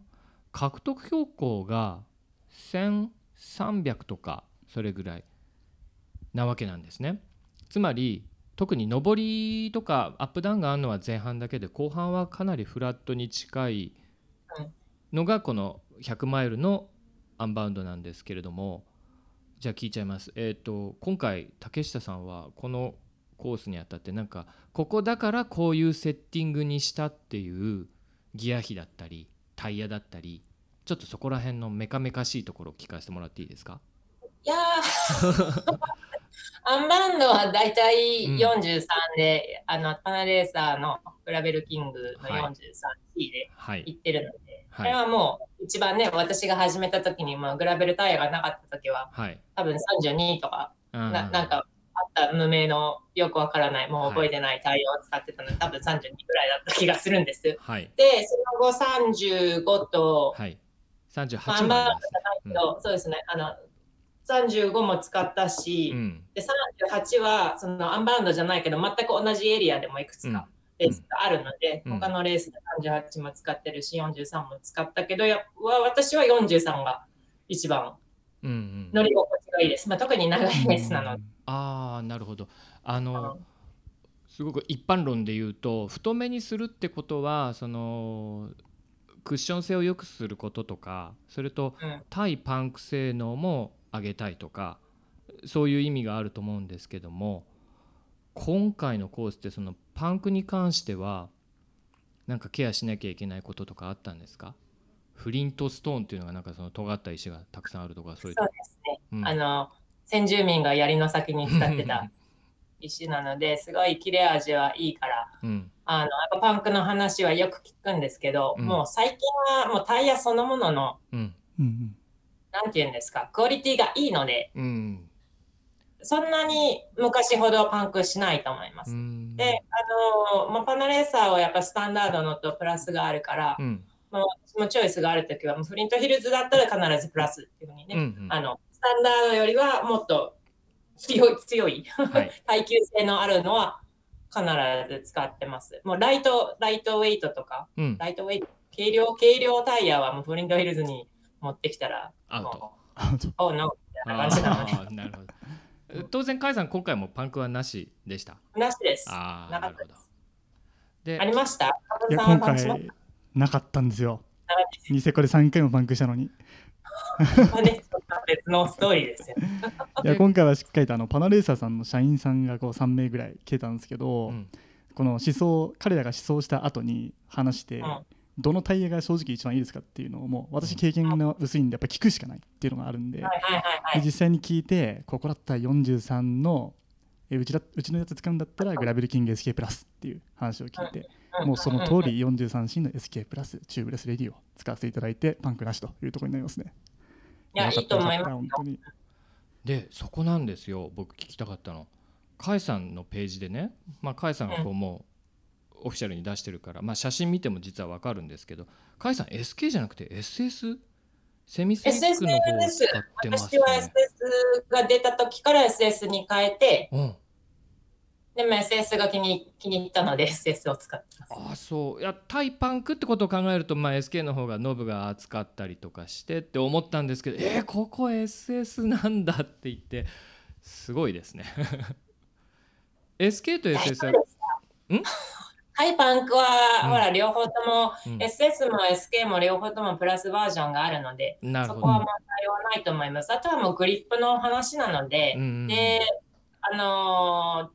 獲得標高が1300とかそれぐらいなわけなんですね。つまり特に上りとかアップダウンがあるのは前半だけで後半はかなりフラットに近いのがこの100マイルのアンバウンドなんですけれどもじゃあ聞いちゃいます。えっ、と今回竹下さんはこのコースにあたってなんかここだからこういうセッティングにしたっていうギア比だったりタイヤだったりちょっとそこら辺のメカメカしいところを聞かせてもらっていいですか？
いやー。アンバウンドはだいたい
うん
43で、あのパナレーサーのグラベルキングの
はい。
43C で
はい。
行ってるので、
はい。
これはもう一番ね、私が始めた時に、まあ、グラベルタイヤがなかった時は、
はい。
多分32とか、
な
ななんかあった無名のよくわからない、もう覚えてないタイヤを使ってたので、多分32ぐらいだった気がするんです。
はい。
で、その後35と、
はい。
ア
38
ンバウンド
ま
じゃないけど、そうですね、あの35も使ったし、
でうん。
で38はそのアンバウンドじゃないけど、全く同じエリアでもいくつかレースがあるので、
うん。
他のレースで38も使ってるし、43も使ったけど、やわ私は43が一番
うんうん。
乗り心地がいいです。まあ、特に長いレースなので。
ああなるほど。あ
あ
の
の
すごく一般論で言うと太めにするってことはそのクッション性を良くすることとかそれと
うん。
対パンク性能も上げたいとかそういう意味があると思うんですけども今回のコースってそのパンクに関してはなんかケアしなきゃいけないこととかあったんですか？フリントストーンっていうのがなんかその尖った石がたくさんあるとかそういう。
そうですね、
うん。
あの先住民が槍の先に使ってた 石なのですごい切れ味はいいから
うん。
あのやっぱパンクの話はよく聞くんですけど、
うん。
もう最近はもうタイヤそのものの
うん
うん
なんていうんですか？クオリティがいいので。
うん。
そんなに昔ほどパンクしないと思います。
うん。
で、あのまあ、パナレーサーはやっぱスタンダードのとプラスがあるから、
うん。
まあ、私もチョイスがあるときは、もうフリントヒルズだったら必ずプラスっていうふうにね、
うんうん。
あの、スタンダードよりはもっと強い、強い、
はい。
耐久性のあるのは必ず使ってます。もうライト、ライトウェイトとか、
うん。
ライトウェイト、軽量、軽量タイヤはもうフリントヒルズに持ってきたら、
アウト。
も
あ。と
う、おう、ノーみたいな感じなので、
あーなるほど。当然甲斐さん今回もパンクはなしでした？
なしです。
ああ
な
るほど。
でありました？
いや今回なかったんですよ。ニセコで3回もパンクしたのに。
別のストーリーですよ。
いや今回はしっかりとあのパナレーサーさんの社員さんがこう3名ぐらい来てたんですけど、
うん。
この思想彼らが思想した後に話して、
うん
どのタイヤが正直一番いいですかっていうのをもう私経験が薄いんでやっぱ聞くしかないっていうのがあるんで。で実際に聞いてここだったら43のえうちだうちのやつ使うんだったらグラベルキング SK プラスっていう話を聞いて、もうその通り43シーンの SK プラスチューブレスレディを使わせていただいてパンクなしというところになりますね。
いや、いいと思います。
本当に。
でそこなんですよ。僕聞きたかったの。甲斐さんのページでね、まあ、甲斐さんがこうもうオフィシャルに出してるから、まあ、写真見ても実は分かるんですけど甲斐さん SK じゃなくて SS? セミスリックの方を使ってます
私は
ね
SS が出た時から SS に変えて、
うん。
でも SS が気に気に入ったので SS を使ってます。
ああそう。いやタイパンクってことを考えると、まあ、SK の方がノブが厚かったりとかしてって思ったんですけどえー、ここ SS なんだって言ってすごいですね。SK と SS はん？
ハイパンクは、
うん。
ほら、両方とも、
うん。
SS も SK も両方ともプラスバージョンがあるので、そこは問題はないと思います。あとはもうグリップの話なので、で、あの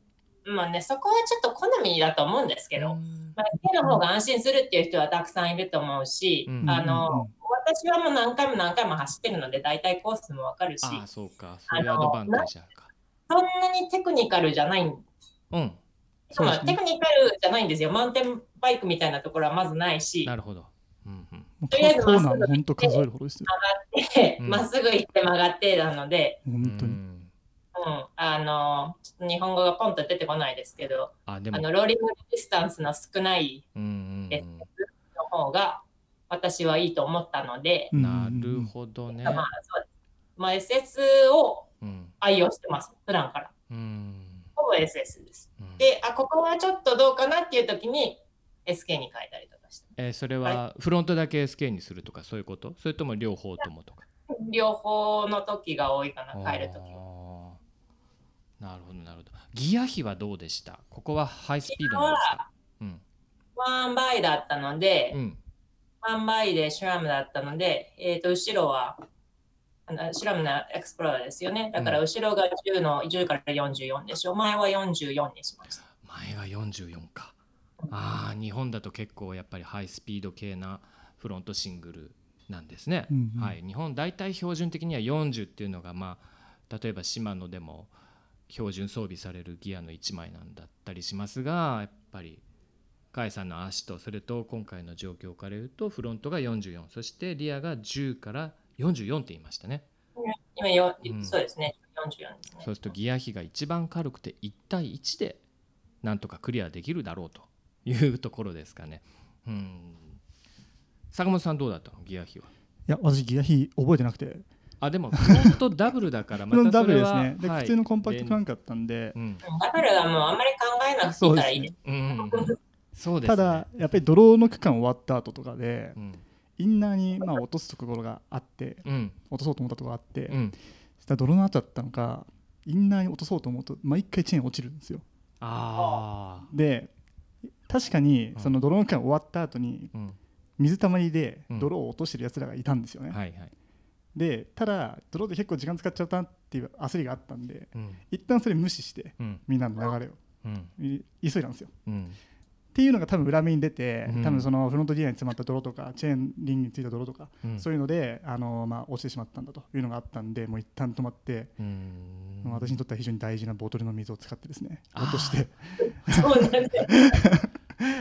ーまあね、そこはちょっと好みだと思うんですけど、
うん。
まあ、SK の方が安心するっていう人はたくさんいると思うし、
うん
あの私はもう何回も何回も走ってるので、大体コースもわかるし、
ああそうか。そういうアドバンテージあるか。
そんなにテクニカルじゃないん
うん
そうですね。
まあテクニカルじゃないんですよ。マウンテンバイクみたいなところはまずないし、
なるほど、うんうん、
とりあえず
コーナーも本当数えるほどですよ。
で
うん。
まっすぐ行って曲がってなので、
本当に。
うん。
うん、あの、ちょっと日本語がポンと出てこないですけど、
あでも。
あの rolling resistance の少ない
うんうん
えの方が私はいいと思ったので、
うん。なるほどね、
まあそうです。まあ、SS を
うん。
愛用してます、普段から。
うん
ほぼ SS です。
うん。
で、あ、ここはちょっとどうかなっていう時に SK に変えたりとかして。
えーそれはフロントだけ SK にするとかそういうこと？それとも両方ともとか？
両方の時が多いかな、変える時
なるほどなるほど。ギア比はどうでした？ここはハイスピードなんですか？うん。
ワンバイだったので、
うん。
ワンバイでシュラムだったので、えっ、と、後ろは、あのシュラムのエクスプローラーですよね。だから後ろが10の10から44でしょ。前は44にしました。
前は44かああ日本だと結構やっぱりハイスピード系なフロントシングルなんですね、
うんうん
はい、日本大体標準的には40っていうのがまあ例えばシマノでも標準装備されるギアの1枚なんだったりしますがやっぱり甲斐さんの足とそれと今回の状況から言うとフロントが44そしてリアが10から44って言いましたね
今よ、
うん
そうですね。44ですね。
そうするとギア比が一番軽くて1対1でなんとかクリアできるだろうというところですかね。うん坂本さんどうだったの？ギア比は。
いや、私、ギア比覚えてなくて、
あでもフロントダブルだから またそれは
ブルですね。で、
はい
普通のコンパクトクランクだったんで、
うん
ダブルはもうあんまり考えなくていいからいいです。
うんそうですね
ただ、やっぱりドローの区間終わった後とかで
う、ん
インナーにまあ落とすところがあって、
うん。
落とそうと思ったところがあって、
うん。
そしたらドローの後だったのか、インナーに落とそうと思うと、毎回チェーン落ちるんですよ。
ああ
で、確かに
うん。
そのドローの区間終わった後に、
うん。
水たまりで
うん。
泥を落としてるやつらがいたんですよね。
はいはい。
で、ただ、泥で結構時間使っちゃったなっていう焦りがあったんで、
うん。
一旦それ無視して、
うん。
みんなの流れを。急いだんですよ。
うん
っていうのが多分裏目に出て、
うん。
多分そのフロントディアに詰まった泥とかチェーンリングについた泥とか、
うん。
そういうのであの、まあ、落ちてしまったんだというのがあったんでもう一旦止まって、
うん。
私にとっては非常に大事なボトルの水を使ってですね落として。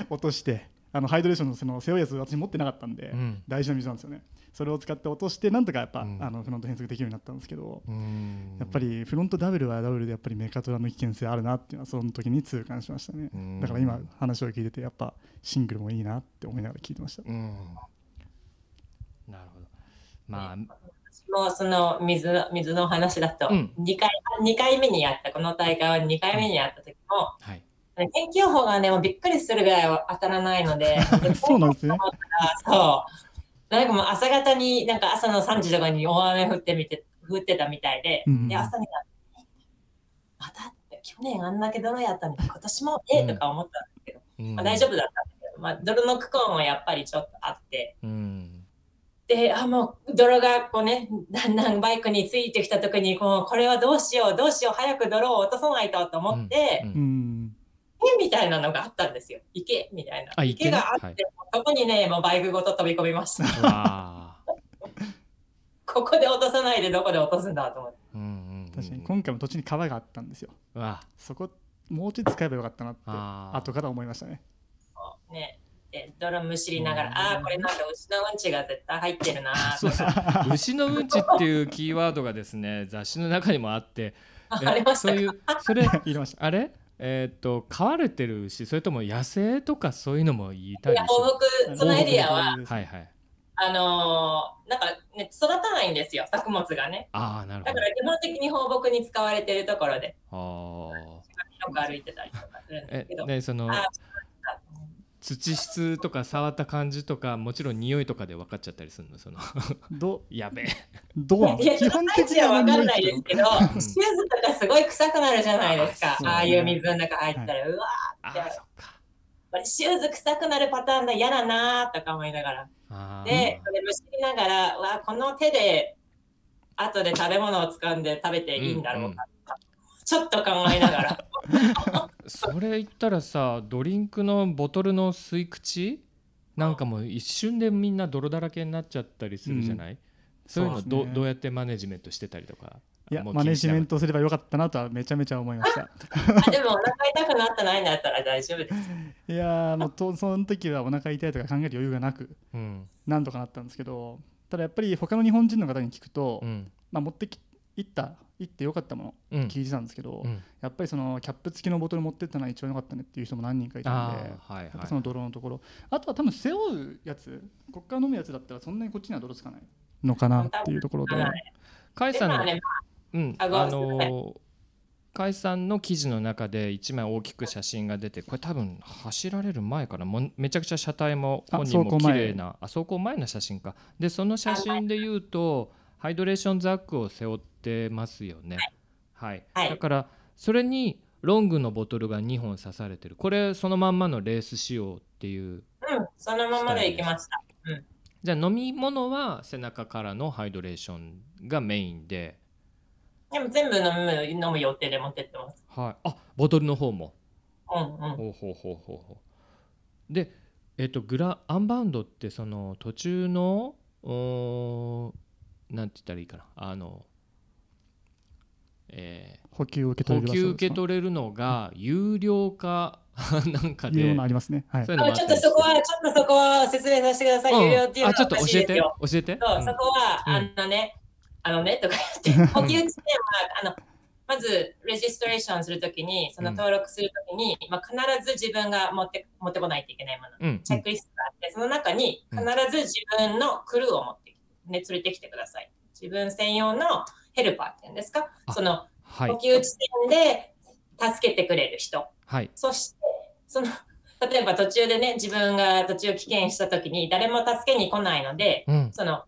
落としてあのハイドレーションのその背負うやつ私持ってなかったんで、
うん。
大事な水なんですよねそれを使って落としてなんとかやっぱ、
うん。
あのフロント変速できるようになったんですけど、
うん。
やっぱりフロントダブルはダブルでやっぱりメカトラの危険性あるなっていうのはその時に痛感しましたね、
うん。
だから今話を聞いててやっぱシングルもいいなって思いながら聞いてました。
うん。なるほど。まあ
もうその水の水の話だと、
うん。
2回、二回目にやった、この大会は2回目にやった時も、
はい。
天気予報がね、もうびっくりするぐらいは当たらないので、
そうなんですね。
そう。なんかもう朝方に、なんか朝の3時とかに大雨降ってみて、降ってたみたいで、
うん
で、朝になって、またって、去年あんだけ泥やったのに、今年もえ？えとか思ったんですけど、
うん。
まあ、大丈夫だったんだけど、まあ、泥の区間はやっぱりちょっとあって、
うん。
で、あ、もう泥がこうね、だんだんバイクについてきた時に、こう、これはどうしよう、どうしよう、早く泥を落とさないとと思って、みたいなのがあったんですよ。池みたいな。
あ池ね。
があって、
はい。
そこにね、もうバイクごと飛び込みました。ここで落とさないでどこで落とすんだと思って。
うんうんうん。
確かに今回も土地に川があったんですよ。
うわ。
そこもうちょっと使えばよかったなって後から思いましたね。
ね。で、泥むしりながら、ああー、これなんか牛のうんちが絶対入ってるな。
牛のうんちっていうキーワードがですね雑誌の中にもあって。え
ありましたか
そういうそれ
入れました。
あれ？えっ、と飼われてる牛それとも野生とかそういうのも言いたい
いや、放牧、そのエリアは、
は
はいはい。
あのーなんかね、育たないんですよ、作物がね。
ああなるほど。
だから基本的に放牧に使われてるところで、
あー。
よく歩いてたりとかするんで
え
すけど。
ねその
あ
土質とか触った感じとかもちろん匂いとかで分かっちゃったりするのその。
ど？
やべえ。
どう？基本的
には分かん
には何も
ないですけど、シューズとかすごい臭くなるじゃないですか。
あ。
ああいう水の中入ったら、うわ
あ
じゃあ
ーそっか。
これシューズ臭くなるパターンだ、嫌だなーとか思いながら。で、それむしりながら、うわこの手で後で食べ物を掴んで食べていいんだろうかとか、ちょっと考えながら。
それ言ったらさドリンクのボトルの吸い口なんかもう一瞬でみんな泥だらけになっちゃったりするじゃない、そういうのど,、
そうね。
どうやってマネジメントしてたりとか？
いやマネジメン
ト
トすればよかったなとはめちゃめちゃ思いました。
あでもお腹痛くなってないんだったら大丈夫です。
いやーもうとその時はお腹痛いとか考える余裕がなく
うん。
なんとかなったんですけどただやっぱり他の日本人の方に聞くと、
うん。
まあ、持ってき行った行ってよかったもの
うん。
聞いてたんですけど、
うん。
やっぱりそのキャップ付きのボトル持ってったのは一番良かったねっていう人も何人かいたんで
はいはい。
やっぱその泥のところ。あとは多分背負うやつこっから飲むやつだったらそんなにこっちには泥つかないのかなっていうところで
はい。
甲斐さんのうん、
あ
のー甲斐さんの記事の中で1枚大きく写真が出てこれ多分走られる前からもうめちゃくちゃ車体も
あ
本人も綺麗なあ走行前の写真か。でその写真で言うとハイドレーションザックを背負ってますよね。はい、
はい。
だからそれにロングのボトルが2本刺されてる。これそのまんまのレース仕様っていう
うん、そのままで行きました。
じゃあ飲み物は背中からのハイドレーションがメインで。
でも全部飲む飲む予定で持ってってます。
はい。あボトルの方も。
うんうん。
ほうほうほうほうほう。でえっ、とグラアンバウンドってその途中のおーなんて言ったらいいかな。あのえ
補給を受け
ー補
取れる場所
給受け取れるのが有料化 なんかで。
ありますね。はい。
ちょっとそこは、ちょっとそこは説明させてください。
うん。
有料っていうのは
あちょっと教えて？教えて？
そう、
うん。
そこは、
うん。
あのね、あのね、とか言って、補給地点は、あの、まず、レジストレーションするときに、その登録するときに、まあ、必ず自分が持って持ってこないといけないもの、
うん。
チェックリストがあって、その中に必ず自分のクルーを持って、ね、連れてきてください。自分専用のヘルパーっていうんですか、
あ
その
はい。
補給地点で助けてくれる人。
はい。
そして、その、例えば途中でね、自分が途中棄権したときに誰も助けに来ないので、
うん。
その、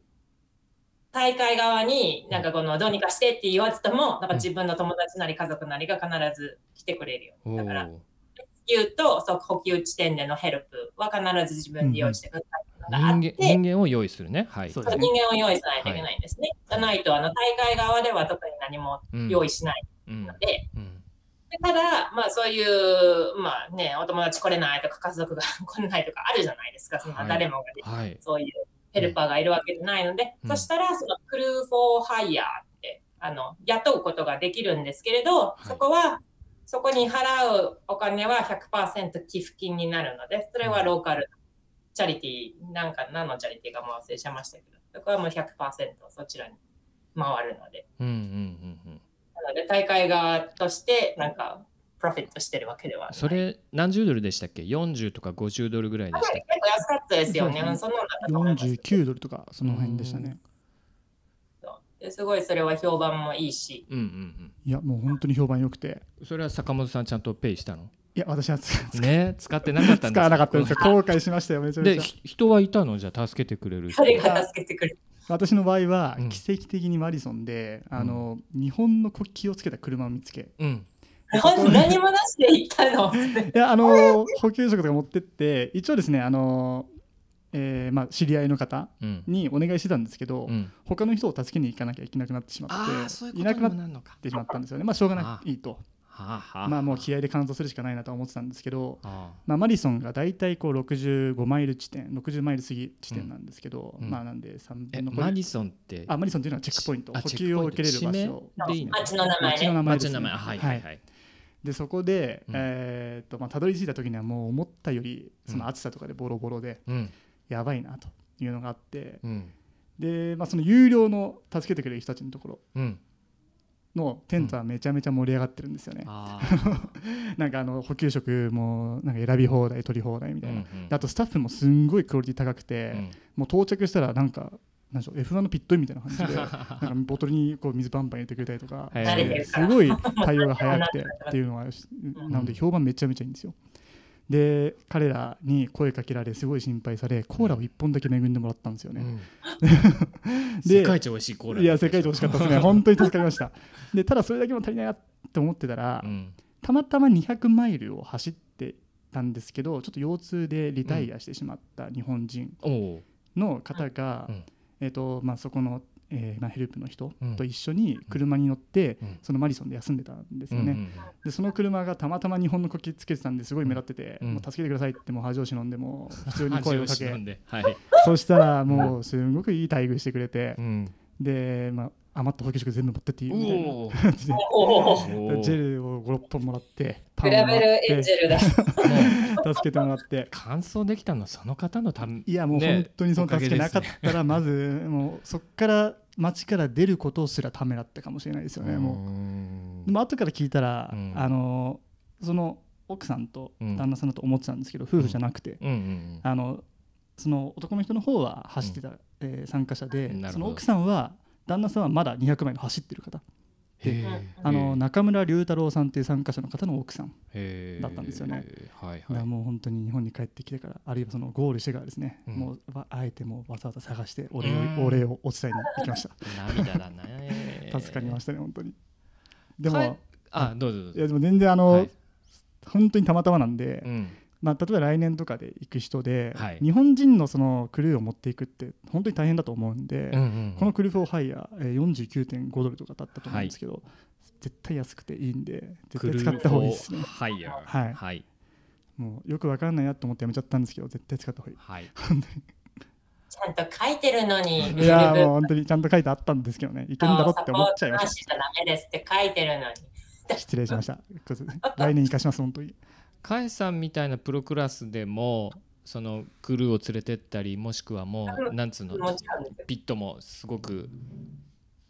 大会側になんかこのどうにかしてって言わずとも、なんか自分の友達なり家族なりが必ず来てくれるように。だから、
おー。
言うと、そう補給地点でのヘルプは必ず自分で用意してください
人
て、
間人間を用意するね。はい。
人間を用意しないといけないんですね。じゃないと、あの大会側では特に何も
うん。
用意しない
うん
ので、
うん。
でただ、まあそういう、まあね、お友達来れないとか家族が 来れないとかあるじゃないですか、そんな
はい。
誰もがね、
はい。
そういうヘルパーがいるわけじゃないので、
うん。
そしたら、そのクルーフォーハイヤーって、あの、雇うことができるんですけれど、
い。
そこは、そこに払うお金は100%寄付金になるので、それはローカルチャリティー、なんか何のチャリティーかも忘れちゃいましたけど、そこはもう100%そちらに回るので、
うんうんうんうん。
なので大会側として、なんか、プロフィットしてるわけではない。
それ何十ドルでしたっけ？40とか50ドルぐらいでしたっけ？
結構安かったですよね。
そね
そんなのだったと思います
49ドルとかその辺でしたね。
ですごいそれは評判もいいし、
うんうん
いやもう本当に評判良くて。
うんそれは坂本さんちゃんとペイしたの？
いや私は使
ね使ってなかったんです。
使わなかったんですよ。後悔しましたよめちゃめ
で
ちゃ。
ひ人はいたの？じゃあ助けてくれる人
誰が助けてくれる。
私の場合は
うん。
奇跡的にマリソンで、あの日本の国旗をつけた車を見つけ。
うん。
何もなしで行ったの？
いやあの補給食とか持ってって一応ですねあの、えーまあ、知り合いの方
うん。
にお願いしてたんですけど、
うん。
他の人を助けに行かなきゃいけなくなってしまっていなくなってしまったんですよね。まあしょうが
あ
ないとまあもう気合で完走するしかないなとは思ってたんですけど、
あ
まあ、マリソンが大体こう65マイル地点60マイル過ぎ地点なんですけど、
うん
まあなんで3
え
分の
マリソンって？
あマリソンというのはチェックポイント。
あ
補給を受けれる場所
地名でいいの
町の名前ね。
町の名前です、ね、
町の名前。はいはいはい。
でそこで、
うん。
えーっとまあ、たどり着いた時にはもう思ったよりそ
うん。
の暑さとかでボロボロで
うん。
やばいなというのがあって
うん。
で、まあ、その有料の助けてくれる人たちのところ
うん
のテントはめちゃめちゃ盛り上がってるんですよね、
あ
なんかあの補給食もなんか選び放題取り放題み
あ
たいな、
うんうん。
であとスタッフもすんごいクオリティ高くて、
うん。
もう到着したらなんかなんでしょう F1 のピットインみたいな感じで なんかボトルにこう水バンバン入れてくれたりとか。すごい対応が早くてっていうのが
ん。
なので評判めちゃめちゃいいんですよで彼らに声かけられすごい心配されコーラを1本だけ恵んでもらったんですよね、
うん。
で
世界一美味しいコーラ
いや世界一美味しかったですね。本当に助かりました。でただそれだけも足りないなって思ってたら、
うん。
たまたま200マイルを走ってたんですけどちょっと腰痛でリタイアしてしまった日本人の方が、
うん。
えーとまあ、そこの、えーまあ、ヘルプの人
うん。
と一緒に車に乗って、
うん。
そのマリソンで休んでたんですよね、でその車がたまたま日本の国旗つけてたんですごい目立ってて、
うん。
もう助けてくださいってもう恥を忍んでもう普通に声をかけ。
んで。はい。
そしたらもうすごくいい待遇してくれて
う、ん
で、まあ、余った補給食全部持ってっていいみたいな
おお
感じで。
おお。
おー。
ジェルを56本もらってパ
比
ンをもらっ
べるエンジ
て
ェルだ。
助けてもらって。
完走できたのはその方のため。
いやもう
ね。
本当にその助けなかったらまずもうそこから街から出ることすらためらったかもしれないですよねもう。
う
でも後から聞いたら、
うん。
あのその奥さんと
うん。
旦那さんだと思ってたんですけど、夫婦じゃなくて、
うんうん。
あのその男の人の方は走ってた、えー参加者でその奥さんは旦那さんはまだ200マイル走ってる方。
へー。
あの中村龍太郎さんっていう参加者の方の奥さんだったんですよね。
はいはい。
がもう本当に日本に帰ってきてからあるいはそのゴールしてからですね、
うん。
もうわあえてもうわざわざ探してお礼を
うん。
お礼をお伝えに行きました。
涙だね
助かりましたね本当に。でも、
はい
い、
あどうぞどうぞ。
やでも全然あの、
はい。
本当にたまたまなんで、
うん
まあ、例えば来年とかで行く人で、
はい。
日本人のそのクルーを持っていくって本当に大変だと思うんで、
うんうん
このクルーフォーハイヤー、えー、49.5ドルとかだったと思うんですけど、絶対安くていいんで絶対使った方がいいですね。
はいや
はい。
はい。
もうよくわかんないなと思ってやめちゃったんですけど絶対使った方がい
はい。
ちゃんと書いてるのに。
いいいやーもう本当にちゃんと書いてあったんですけどね。いけるんだろって思っちゃいまし
サポートなしじゃダメですって書いてるのに。
た失礼しました。来年生かします本当に
カエさんみたいなプロクラスでもそのクルーを連れてったりもしくはもうなんつうの。ピットもすごく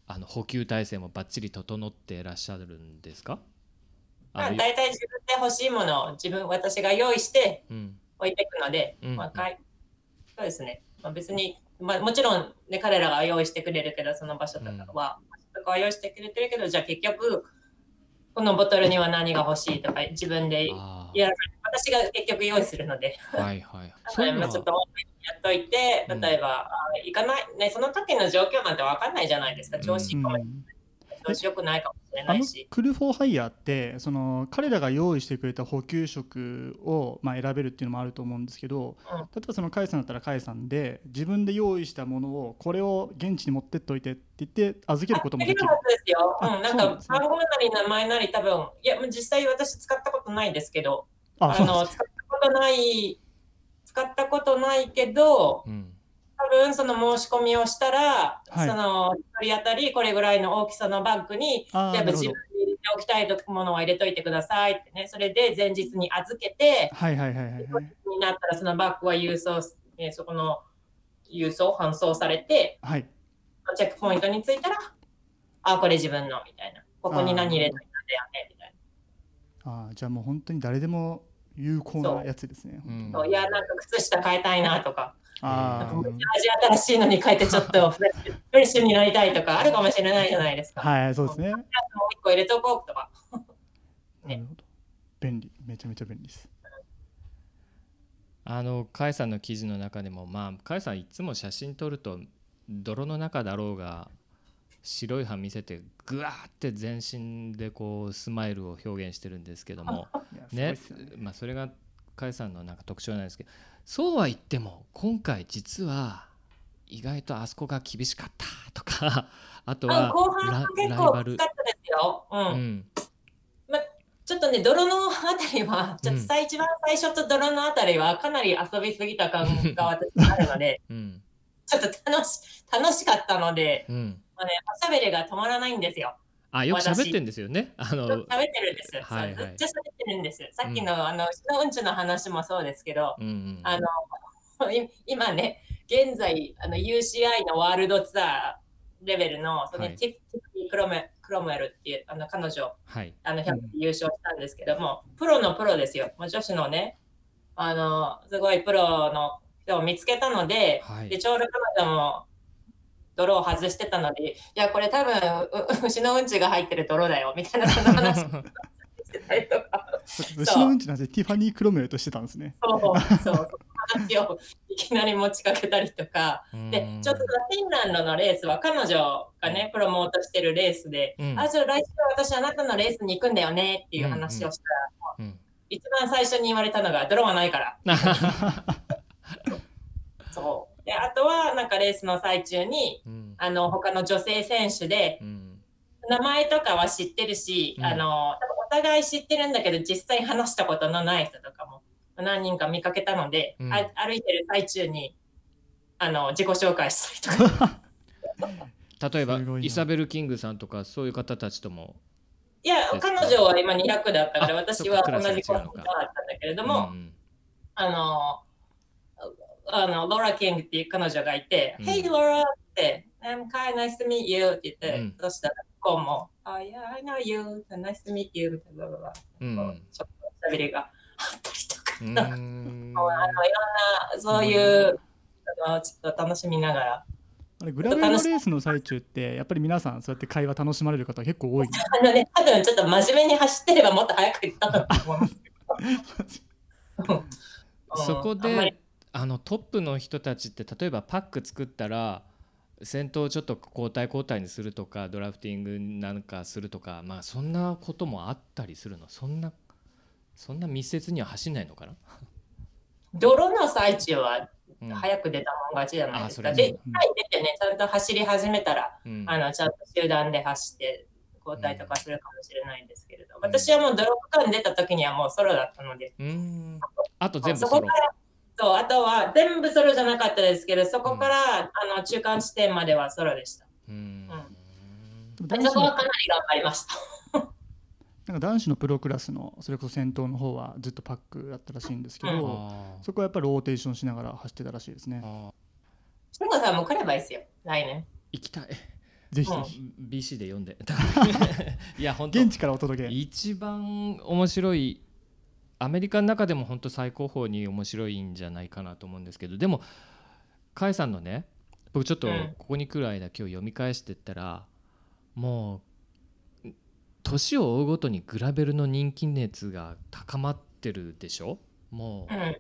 あの補給体制もバッチリ整ってらっしゃるんですか？
まあ、大体自分で欲しいものを自分、私が用意して
うん
置いていくので、
うん
まあ、かいそうですね。まあ、別に、まあ、もちろん、ね、彼らが用意してくれるけど、その場所とかは、とかは用意してくれてるけど、じゃあ結局、このボトルには何が欲しいとか、自分で、や、私が結局用意するので、
ーはいはい。
な
そういうの
ちょっとやっといて、
うん。
例えば、あ行かない、ね、その時の状況なんて分かんないじゃないですか。調子いい。かも、
うん
調子良くないかもしれないし。
クルフォーハイヤーってその彼らが用意してくれた補給食を、まあ、選べるっていうのもあると思うんですけど、
うん。
例えばそのカイさんだったらカイさんで自分で用意したものをこれを現地に持ってっておいてって言って預けることもできる。
できるはずですよ。
あ
うん、なんか
そうな
り名前なり多分、いや、もう実際私使ったことないですけど、
あ
の使ったことない、使ったことないけど、
うん
多分その申し込みをしたら、
はい。
その一人当たりこれぐらいの大きさのバッグに、自分で入れておきたいものを入れといてくださいってね、それで前日に預けて、
はいはいはいはいはい。
になったらそのバッグは郵送、ね、そこの郵送、搬送されて、
はい。
チェックポイントに着いたら、あ、これ自分のみたいな。ここに何入れといたんだよねみたい
あーじゃあもう本当に誰でも有効なやつですね。
う。ん
いや、なんか靴下変えたいなとか、
あー。
味新しいのに変えてちょっとフレッシュになりたいとかあるかもしれないじゃないですか。
はいそうですね。
もう一個入れとこうとか。ね。
なるほど。便利。めちゃめちゃ便利です。
あのカエさんの記事の中でもまあカエさんいつも写真撮ると泥の中だろうが白い歯見せてぐわーって全身でこうスマイルを表現してるんですけども。ね。
ね。
まあ、それが甲斐さんのなんか特徴なんですけどそうは言っても今回実は意外とあそこが厳しかったとか あとは
あ後半は
ラ
結構きつかったですよ。うん。
うん
ちょっとね、泥のあたりは、ちょっとさ一番最初と泥のあたりは、かなり遊びすぎた感が私にあるので、
うん
ちょっと楽し楽しかったので、
うん
まあね、おしゃべりが止まらないんですよ。
あよく
私
喋ってんですよねあの
喋ってるんです。
はいはい
ずっと喋ってるんです。さっきの、あの牛のうんちの話もそうですけど、
うんうん
あのい今ね、現在あの UCI のワールドツアーレベルのその、
はい
ティフティークロメクロムエルっていうあの彼女、
はい
あの100優勝したんですけども、プロのプロですよ。もう女子のね、あのすごいプロの人を見つけたので、
はい
でちょうど彼女も泥を外してたので、いや、これ多分う牛のうんちが入ってる泥だよみたいなその話をしてたりとか、
牛のうんちの話ティファニー・クロメルとしてたんですね。
そう。そう、話をいきなり持ちかけたりとか、で、ちょっとフィンランドのレースは彼女がね、プロモートしてるレースで、
う。ん
あ、じゃあ来週私あなたのレースに行くんだよねっていう。話をしたら、
う。ん
一番最初に言われたのが、泥はないから。そう。で、あとは、なんかレースの最中に、
う。ん
あの、他の女性選手で、
う。ん
名前とかは知ってるし、
う。ん
あの、お互い知ってるんだけど、実際話したことのない人とかも何人か見かけたので、
うん。
あ歩いてる最中に、あの、自己紹介したりとか。
例えばイサベル・キングさんとかそういう方たちとも。
いや、彼女は今200だったから、
あ
私は同じコース
クラスが違うのか。
だったんだけれども、
うん
あの、あの、ローラ・キングっていう彼女がいて、
うん。
Hey, Laura! って、I'm kind nice to meet you って言って、
うん。
そした？ら、こうも、Oh, yeah, I know you, nice to meet you みたいな、
うん。
こうちょっと喋りがあったりとか、
う
なん。か あのいろんな、そういう、あのちょっと楽しみながら、
あれグラベルのレースの最中ってやっぱり皆さんそうやって会話楽しまれる方結構多い。
あのね、多分ちょっと真面目に走ってればもっと早く行ったと思います。け ど。うん。
そこであのトップの人たちって例えばパック作ったら先頭をちょっと交代交代にするとかドラフティングなんかするとかまあそんなこともあったりするの？そんなそんな密接には走んないのかな、
泥の最中は
うん。
早く出たもん勝ちじゃないですか。
あそれ
で、一回出てね、ちゃんと走り始めたら、
うん。
あのちゃんと集団で走って交代とかするかもしれないんですけれど、私はもう泥区間出た時にはもうソロだったので、
うん。あと全部ソロ
そこから、そう、あとは全部ソロじゃなかったですけど、そこから、あの中間地点まではソロでした。
うん。
で
でも男子の
そこはかなり頑張りました。
なんか男子のプロクラスのそれこそ先頭の方はずっとパックだったらしいんですけど、そこはやっぱりローテーションしながら走ってたらしいですね。
あー。
慎吾さんも来ればいいですよ、来年。
行きたい。
ぜひぜひ。
BC で読んで。いや本当。
現地からお届け。
一番面白いアメリカの中でも本当最高峰に面白いんじゃないかなと思うんですけどでも甲斐さんのね僕ちょっと
うん。
ここに来る間今日読み返してったらもう年を追うごとにグラベルの人気熱が高まってるでしょ？もう
うん。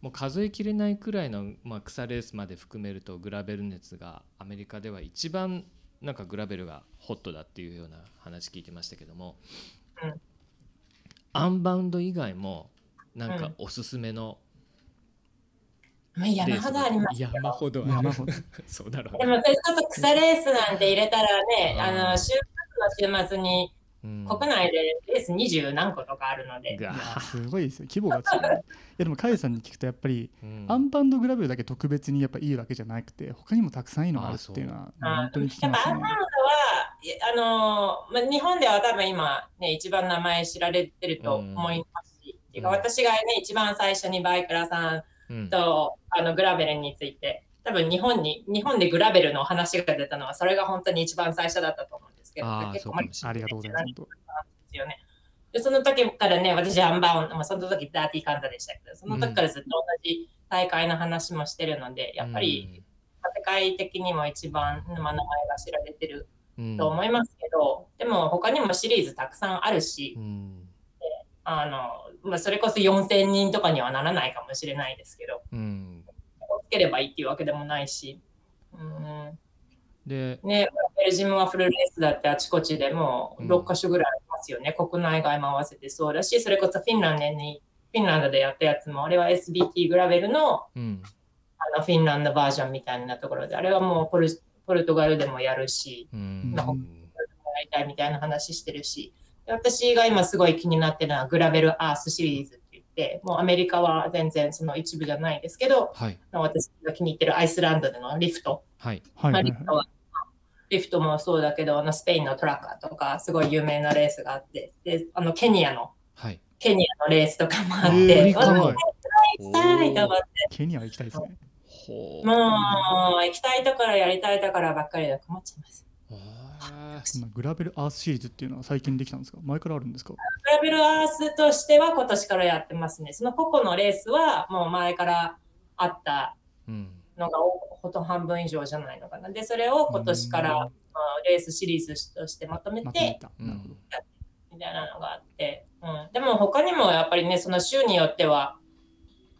もう数えきれないくらいの、まあ、草レースまで含めるとグラベル熱がアメリカでは一番なんかグラベルがホットだっていうような話聞いてましたけども、
うん
アンバウンド以外もなんかおすすめの
まあ、山ほどありますよ。
山ほど。ある
山ほど。
そうだろう
でも、それちょっと草レースなんて入れたらね、
うん。
あの、週末の週末に
うん
国内でレース20何個とかあるので、
すごいですよ。規模が違う。いやでもカイさんに聞くとやっぱり
うん。
アンパンドグラベルだけ特別にやっぱいいわけじゃなくて他にもたくさんいいのがあるっていうのは
あ
本当に聞きますね。
ぱアンバウンドは、いあのまあ、日本では多分今、ね、一番名前知られてると思いますし、っていうか
うん。
私がね、一番最初にバイクラさん
うん。
とあのグラベルについて、多分日本に、日本でグラベルの話が出たのは、それが本当に一番最初だったと思う
ああ
結構
そうかもしれない。
ありがとうございます。
ですよね。で、その時からね、私アンバウンド、まあ、その時ダーティーカンタでしたけど、その時からずっと同じ大会の話もしてるので、やっぱり世界的にも一番、まあ、名前が知られてる
うん。
と思いますけど、でも他にもシリーズたくさんあるし
う、ん。
あの、まあ、それこそ4000人とかにはならないかもしれないですけど、
うん。
つければいいっていうわけでもないし、うん、
で
ね、ベルジムワッフルレースだってあちこちでも
うん。
6カ所ぐらいありますよね。国内外も合わせてそうだし、それこそフィンランドに、フィンランドでやったやつも、あれは SBT グラベルの
うん。
あのフィンランドバージョンみたいなところで、あれはもうポルポルトガルでもやるし、
うん。
やりたいみたいな話してるし、で私が今すごい気になってるのはグラベルアースシリーズって言って、もうアメリカは全然その一部じゃないですけど、
はい。
私が気に入ってるアイスランドでのリフト、
はい。
まあ、
はい。はい
リフトはリフトもそうだけど、あのスペインのトラッカーとか、すごい有名なレースがあって、であのケニアの、
はい。
ケニアのレースとかもあっ
えー
て、行きたいと思って、
ケニアは行きたいですね。
もう。行きたいところやりたいところばっかりで困っちゃいます。
あー。
そんなグラベルアースシリーズっていうのは最近できたんですか？前からあるんですか？
グラベルアースとしては今年からやってますね。その個々のレースはもう前からあった
うん
のがほとんど半分以上じゃないのかな。で、それを今年からあレースシリーズとしてまとめて。みたいなのがあって、うん、でも他にもやっぱりね、その州によっては、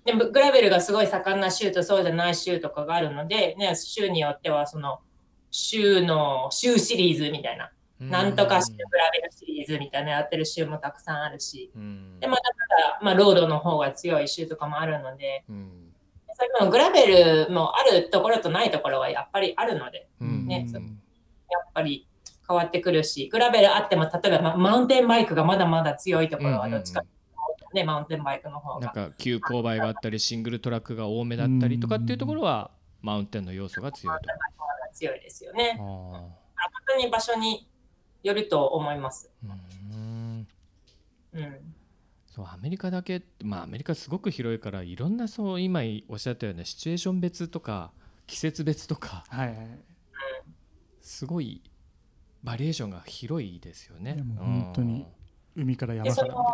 でグラベルがすごい盛んな州とそうじゃない州とかがあるので、ね、州によってはその州の州シリーズみたいな、なんとか州グラベルシリーズみたいなのやってる州もたくさんあるし、
うん。
でまたただ、まあ、ロードの方が強い州とかもあるので、
うん
のグラベルもあるところとないところはやっぱりあるので、
うん
ね
うん
やっぱり変わってくるし、グラベルあっても、例えば、まマウンテンバイクがまだまだ強いところはどっちかね、マウンテンバイクの方
なん
が。
か急勾配があったりシングルトラックが多めだったりとかっていうところはマウンテンの要素が強いと。
強いですよね。
あ
本当に場所によると思います。
ーうん
うん。
そうアメリカだけまあアメリカすごく広いからいろんなそう今おっしゃったようなシチュエーション別とか季節別とか
はいはい。
すごいバリエーションが広いですよね。
本当に海から山からみたいな。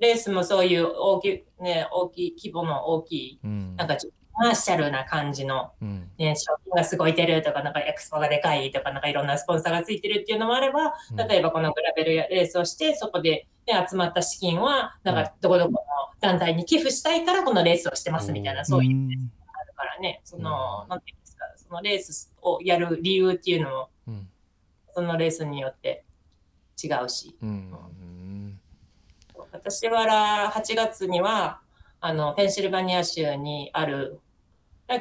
レースもそういう大きい、ね、大きい、規模の大きい、
うん
なんかちょっとコマーシャルな感じの、
うん
ね、商品がすごい出るとか、なんかエクスポがでかいとか、なんかいろんなスポンサーがついてるっていうのもあれば、
うん
例えばこのグラベルレースをして、そこで、ね、集まった資金は、なんかどこどこの団体に寄付したいからこのレースをしてますみたいな、そういう
うん
からね、その、
うん。
なんていうんですか、そのレースをやる理由っていうのも、
うん。
そのレースによって違うし、
うん。
私は8月には、あの、ペンシルバニア州にある、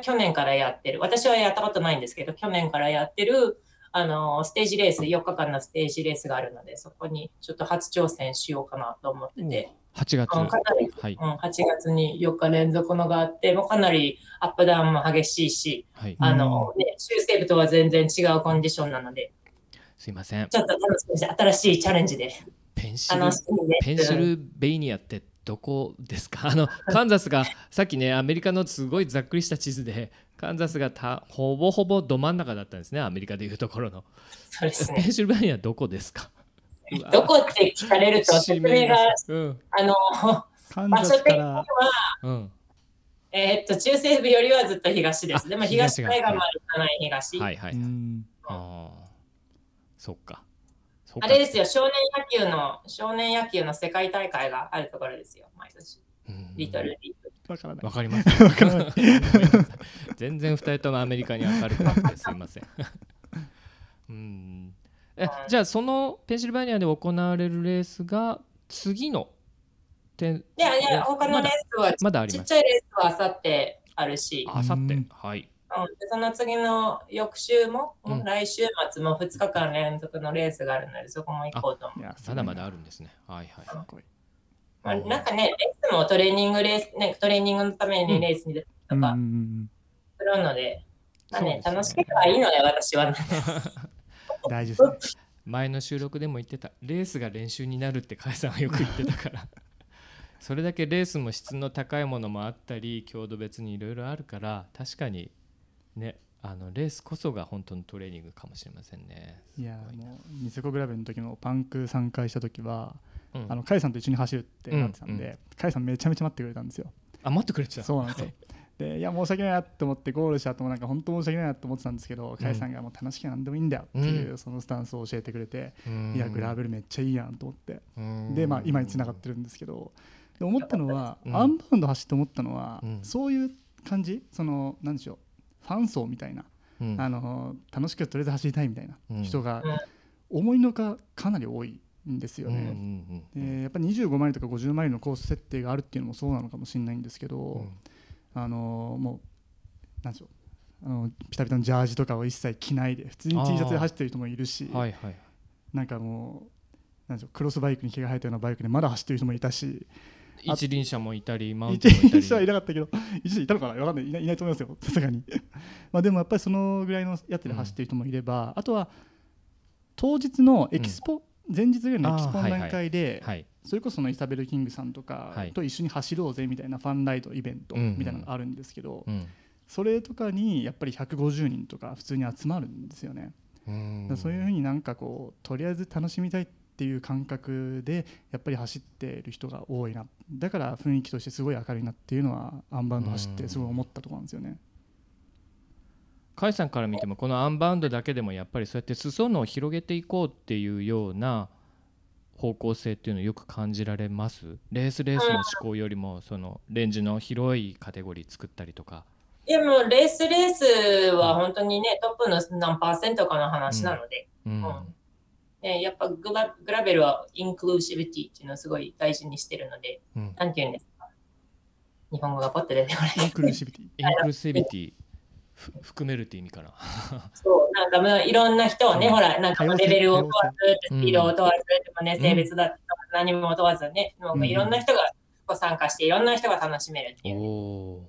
去年からやってる、私はやったことないんですけど、去年からやってる、あの、ステージレース、4日間のステージレースがあるので、そこにちょっと初挑戦しようかなと思ってて、
8月。
うんかなり
はい。
うん、8月に4日連続のがあって、もうかなりアップダウンも激しいし、
はい。
あの、ね、修正部とは全然違うコンディションなので、
すいません。
ちょっと楽しみです。新しいチャレンジで。
ペンシル。ペンシルベイニアってどこですか？あのカンザスがさっきねアメリカのすごいざっくりした地図でカンザスがたほぼほぼど真ん中だったんですねアメリカでいうところの。
そうですね。
ペンシルベニアどこですか？
どこって聞かれると説明が、
うん。
あの、
カン
場所的には、
うん。
えーっと、中西部よりはずっと東です。
あ
でも東海岸まで行かない東。
はいはい、
うん。
ああそっか
あれですよ、少年野球の、少年野球の世界大会があるところですよ、毎年。
うん
リトルリーグ。
わからない
わ。かります。
わからない
全然二人ともアメリカに明るくなくてすいません。うん。えじゃあそのペンシルバニアで行われるレースが次の点
いやいや、他のレースは、
まだあります。
ちっちゃいレースはあさってあるし、
あさって
うん
はい。
うん、でその次の翌週も、
うん
来週末も2日間連続のレースがあるので、そこも行こうと思う。
いや
まだまだあるんですね。はいはい。
すごい
まあ、なんかね、レースもトレーニングレース、ね、トレーニングのためにレースに出たりとかするので、まあね、楽しければいいので、私は、ね。
大事ですね。
前の収録でも言ってたレースが練習になるって甲斐さんはよく言ってたからそれだけレースも質の高いものもあったり強度別にいろいろあるから確かにねあのレースこそが本当のトレーニングかもしれませんね。
いやもうニセコグラベルの時のパンク参加した時は
うん。
あの甲斐さんと一緒に走るってなってたん
うん。う
で甲斐さんめちゃめちゃ待ってくれたんですよ。
あ待ってくれてた。
そうなんですよ。でいや申し訳ないなと思ってゴールした後もなんか本当申し訳ないなと思ってたんですけど甲斐さんがもう楽しきゃ何でもいいんだよっていうそのスタンスを教えてくれていやグラベルめっちゃいいやんと思って。でまあ今につながってるんですけどで思ったのは
うん。
アンバウンド走って思ったのは
うん。
そういう感じ？そのなんでしょう？ファン層みたいな
うん。
あの楽しくとりあえず走りたいみたいな
うん。
人が
うん
思いのがかなり多いんですよね。
うん
でやっぱり25マイルとか50マイルのコース設定があるっていうのもそうなのかもしれないんですけど、
うん。
あのもうなんでしょう。あのピタピタのジャージとかを一切着ないで普通に T シャツで走ってる人もいるし、
はいはい
なんかもうなんでしょう。クロスバイクに毛が生えたようなバイクでまだ走ってる人もいたしあ
一輪車もいたりマウン
一
テンもいた
輪車はい
り
なかったけど一輪いたのかな？わかんない。いないいないと思いますよ。さすがに。まあでもやっぱりそのぐらいのやつで走ってる人もいれば、あとは当日のエキスポ、前日ぐらいのエキスポの段階で、
はい
それこそそのイサベル・キングさんとか
はい。
と一緒に走ろうぜみたいなファンライドイベント
うんうん
みたいなのがあるんですけど、
うん。
それとかにやっぱり150人とか普通に集まるんですよね。
うん。
そういうふうになんかこうとりあえず楽しみたいっていう感覚でやっぱり走ってる人が多いな。だから雰囲気としてすごい明るいなっていうのはアンバウンド走ってすごい思ったところなんですよね。
甲斐さんから見てもこのアンバウンドだけでもやっぱりそうやって裾野を広げていこうっていうような方向性っていうのをよく感じられます？レースレースの思考よりもそのレンジの広いカテゴリー作ったりとか。
いやもうレースレースは本当にね、トップの何パーセントかの話なので、
うん
ね、やっぱグラグラベルはインクルーシビティっていうのをすごい大事にしてるので、
うん。
なんて言うんですか？日本語がポッと出てこない。
インクルーシビティ。
インクルーシビティ。ふ含めるって意味かな。
そう、なんかもういろんな人をね、
うん。
ほら、なんかレベルを問わず、ス
うん。
ピードを問わず、でもね、性別だって何も問わずね、もういろんな人がこう参加して、いろんな人が楽しめるっていう、
お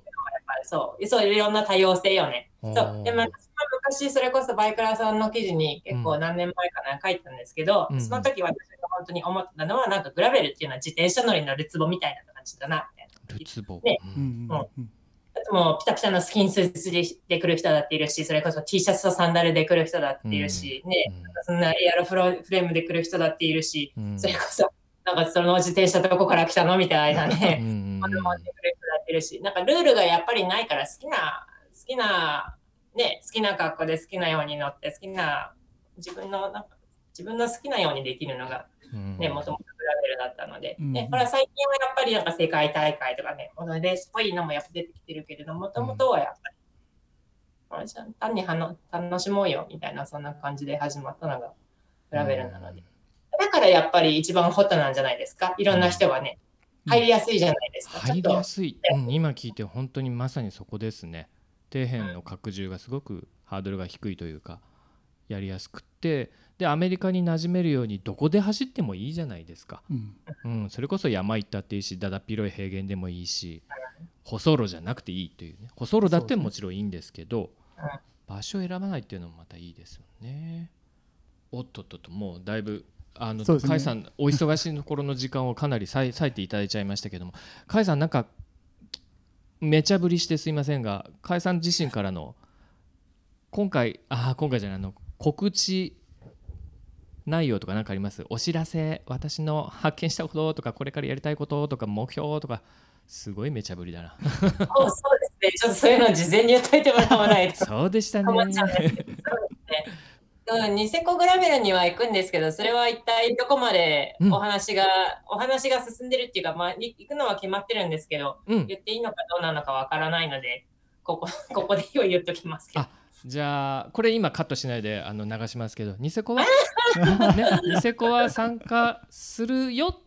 そう、そういういろんな多様性よね。
お
そう、でも私は昔、それこそバイクラーさんの記事に結構何年前かな書いたんですけど、
うん
その時私が本当に思ったのは、なんかグラベルっていうのは自転車乗りのるつぼみたいな感じだな、みたいな。
ルツボ、
ね
う
うんん。うん。
もうピタピタのスキンスーツでで来る人だっているし、それこそ T シャツとサンダルで来る人だっているし、ね、そんなエアロフロフレームで来る人だっているし、
うん。
それこそ、なんかその自転車どこから来たのみたいな
うん
ね、
うん。
で来る人だっているし、なんかルールがやっぱりないから好きな、好きな、ね、好きな格好で好きなように乗って、好きな、自分の、なんか自分の好きなようにできるのが
うん。
ね、もともとグラベルだったので、
うん。
ね、これは最近はやっぱりなんか世界大会とかね、このレースっぽいのもやっぱ出てきてるけれども、ともとはやっぱり、まあじゃあ単にはの楽しもうよみたいな、そんな感じで始まったのがグラベルなので。だからやっぱり一番ホットなんじゃないですか？いろんな人がね、
うん。
入りやすいじゃないですか？
入りやすい、うん、今聞いて本当にまさにそこですね底辺の拡充がすごくハードルが低いというかやりやすくってでアメリカに馴染めるようにどこで走ってもいいじゃないですか、
うん。
うん、それこそ山行ったっていいしだだっ広い平原でもいいし舗装路じゃなくていいというね。舗装路だってもちろんいいんですけど
うん
場所を選ばないっていうのもまたいいですよね。おっとっとっともうだいぶあの、
ね。
甲斐さんお忙しいところの時間をかなり割い割いていただいちゃいましたけども甲斐さんなんかめちゃぶりしてすいませんが甲斐さん自身からの今回あー今回じゃないあの告知内容とか何かあります？お知らせ私の発見したこととかこれからやりたいこととか目標とかすごいめちゃぶりだな
そうそうですね。ちょっとそういうの事前に言っといてもらわないと。
そうでしたね
そうですね。うんニセコグラベルには行くんですけど、それは一体どこまで
うん。
お話が、お話が進んでるっていうか、まあ、い行くのは決まってるんですけど、
うん。
言っていいのかどうなのかわからないので、ここ ここで言っときますけど。
あ。じゃあこれ今カットしないであの流しますけどニセコは、ね、ニセコは参加するよ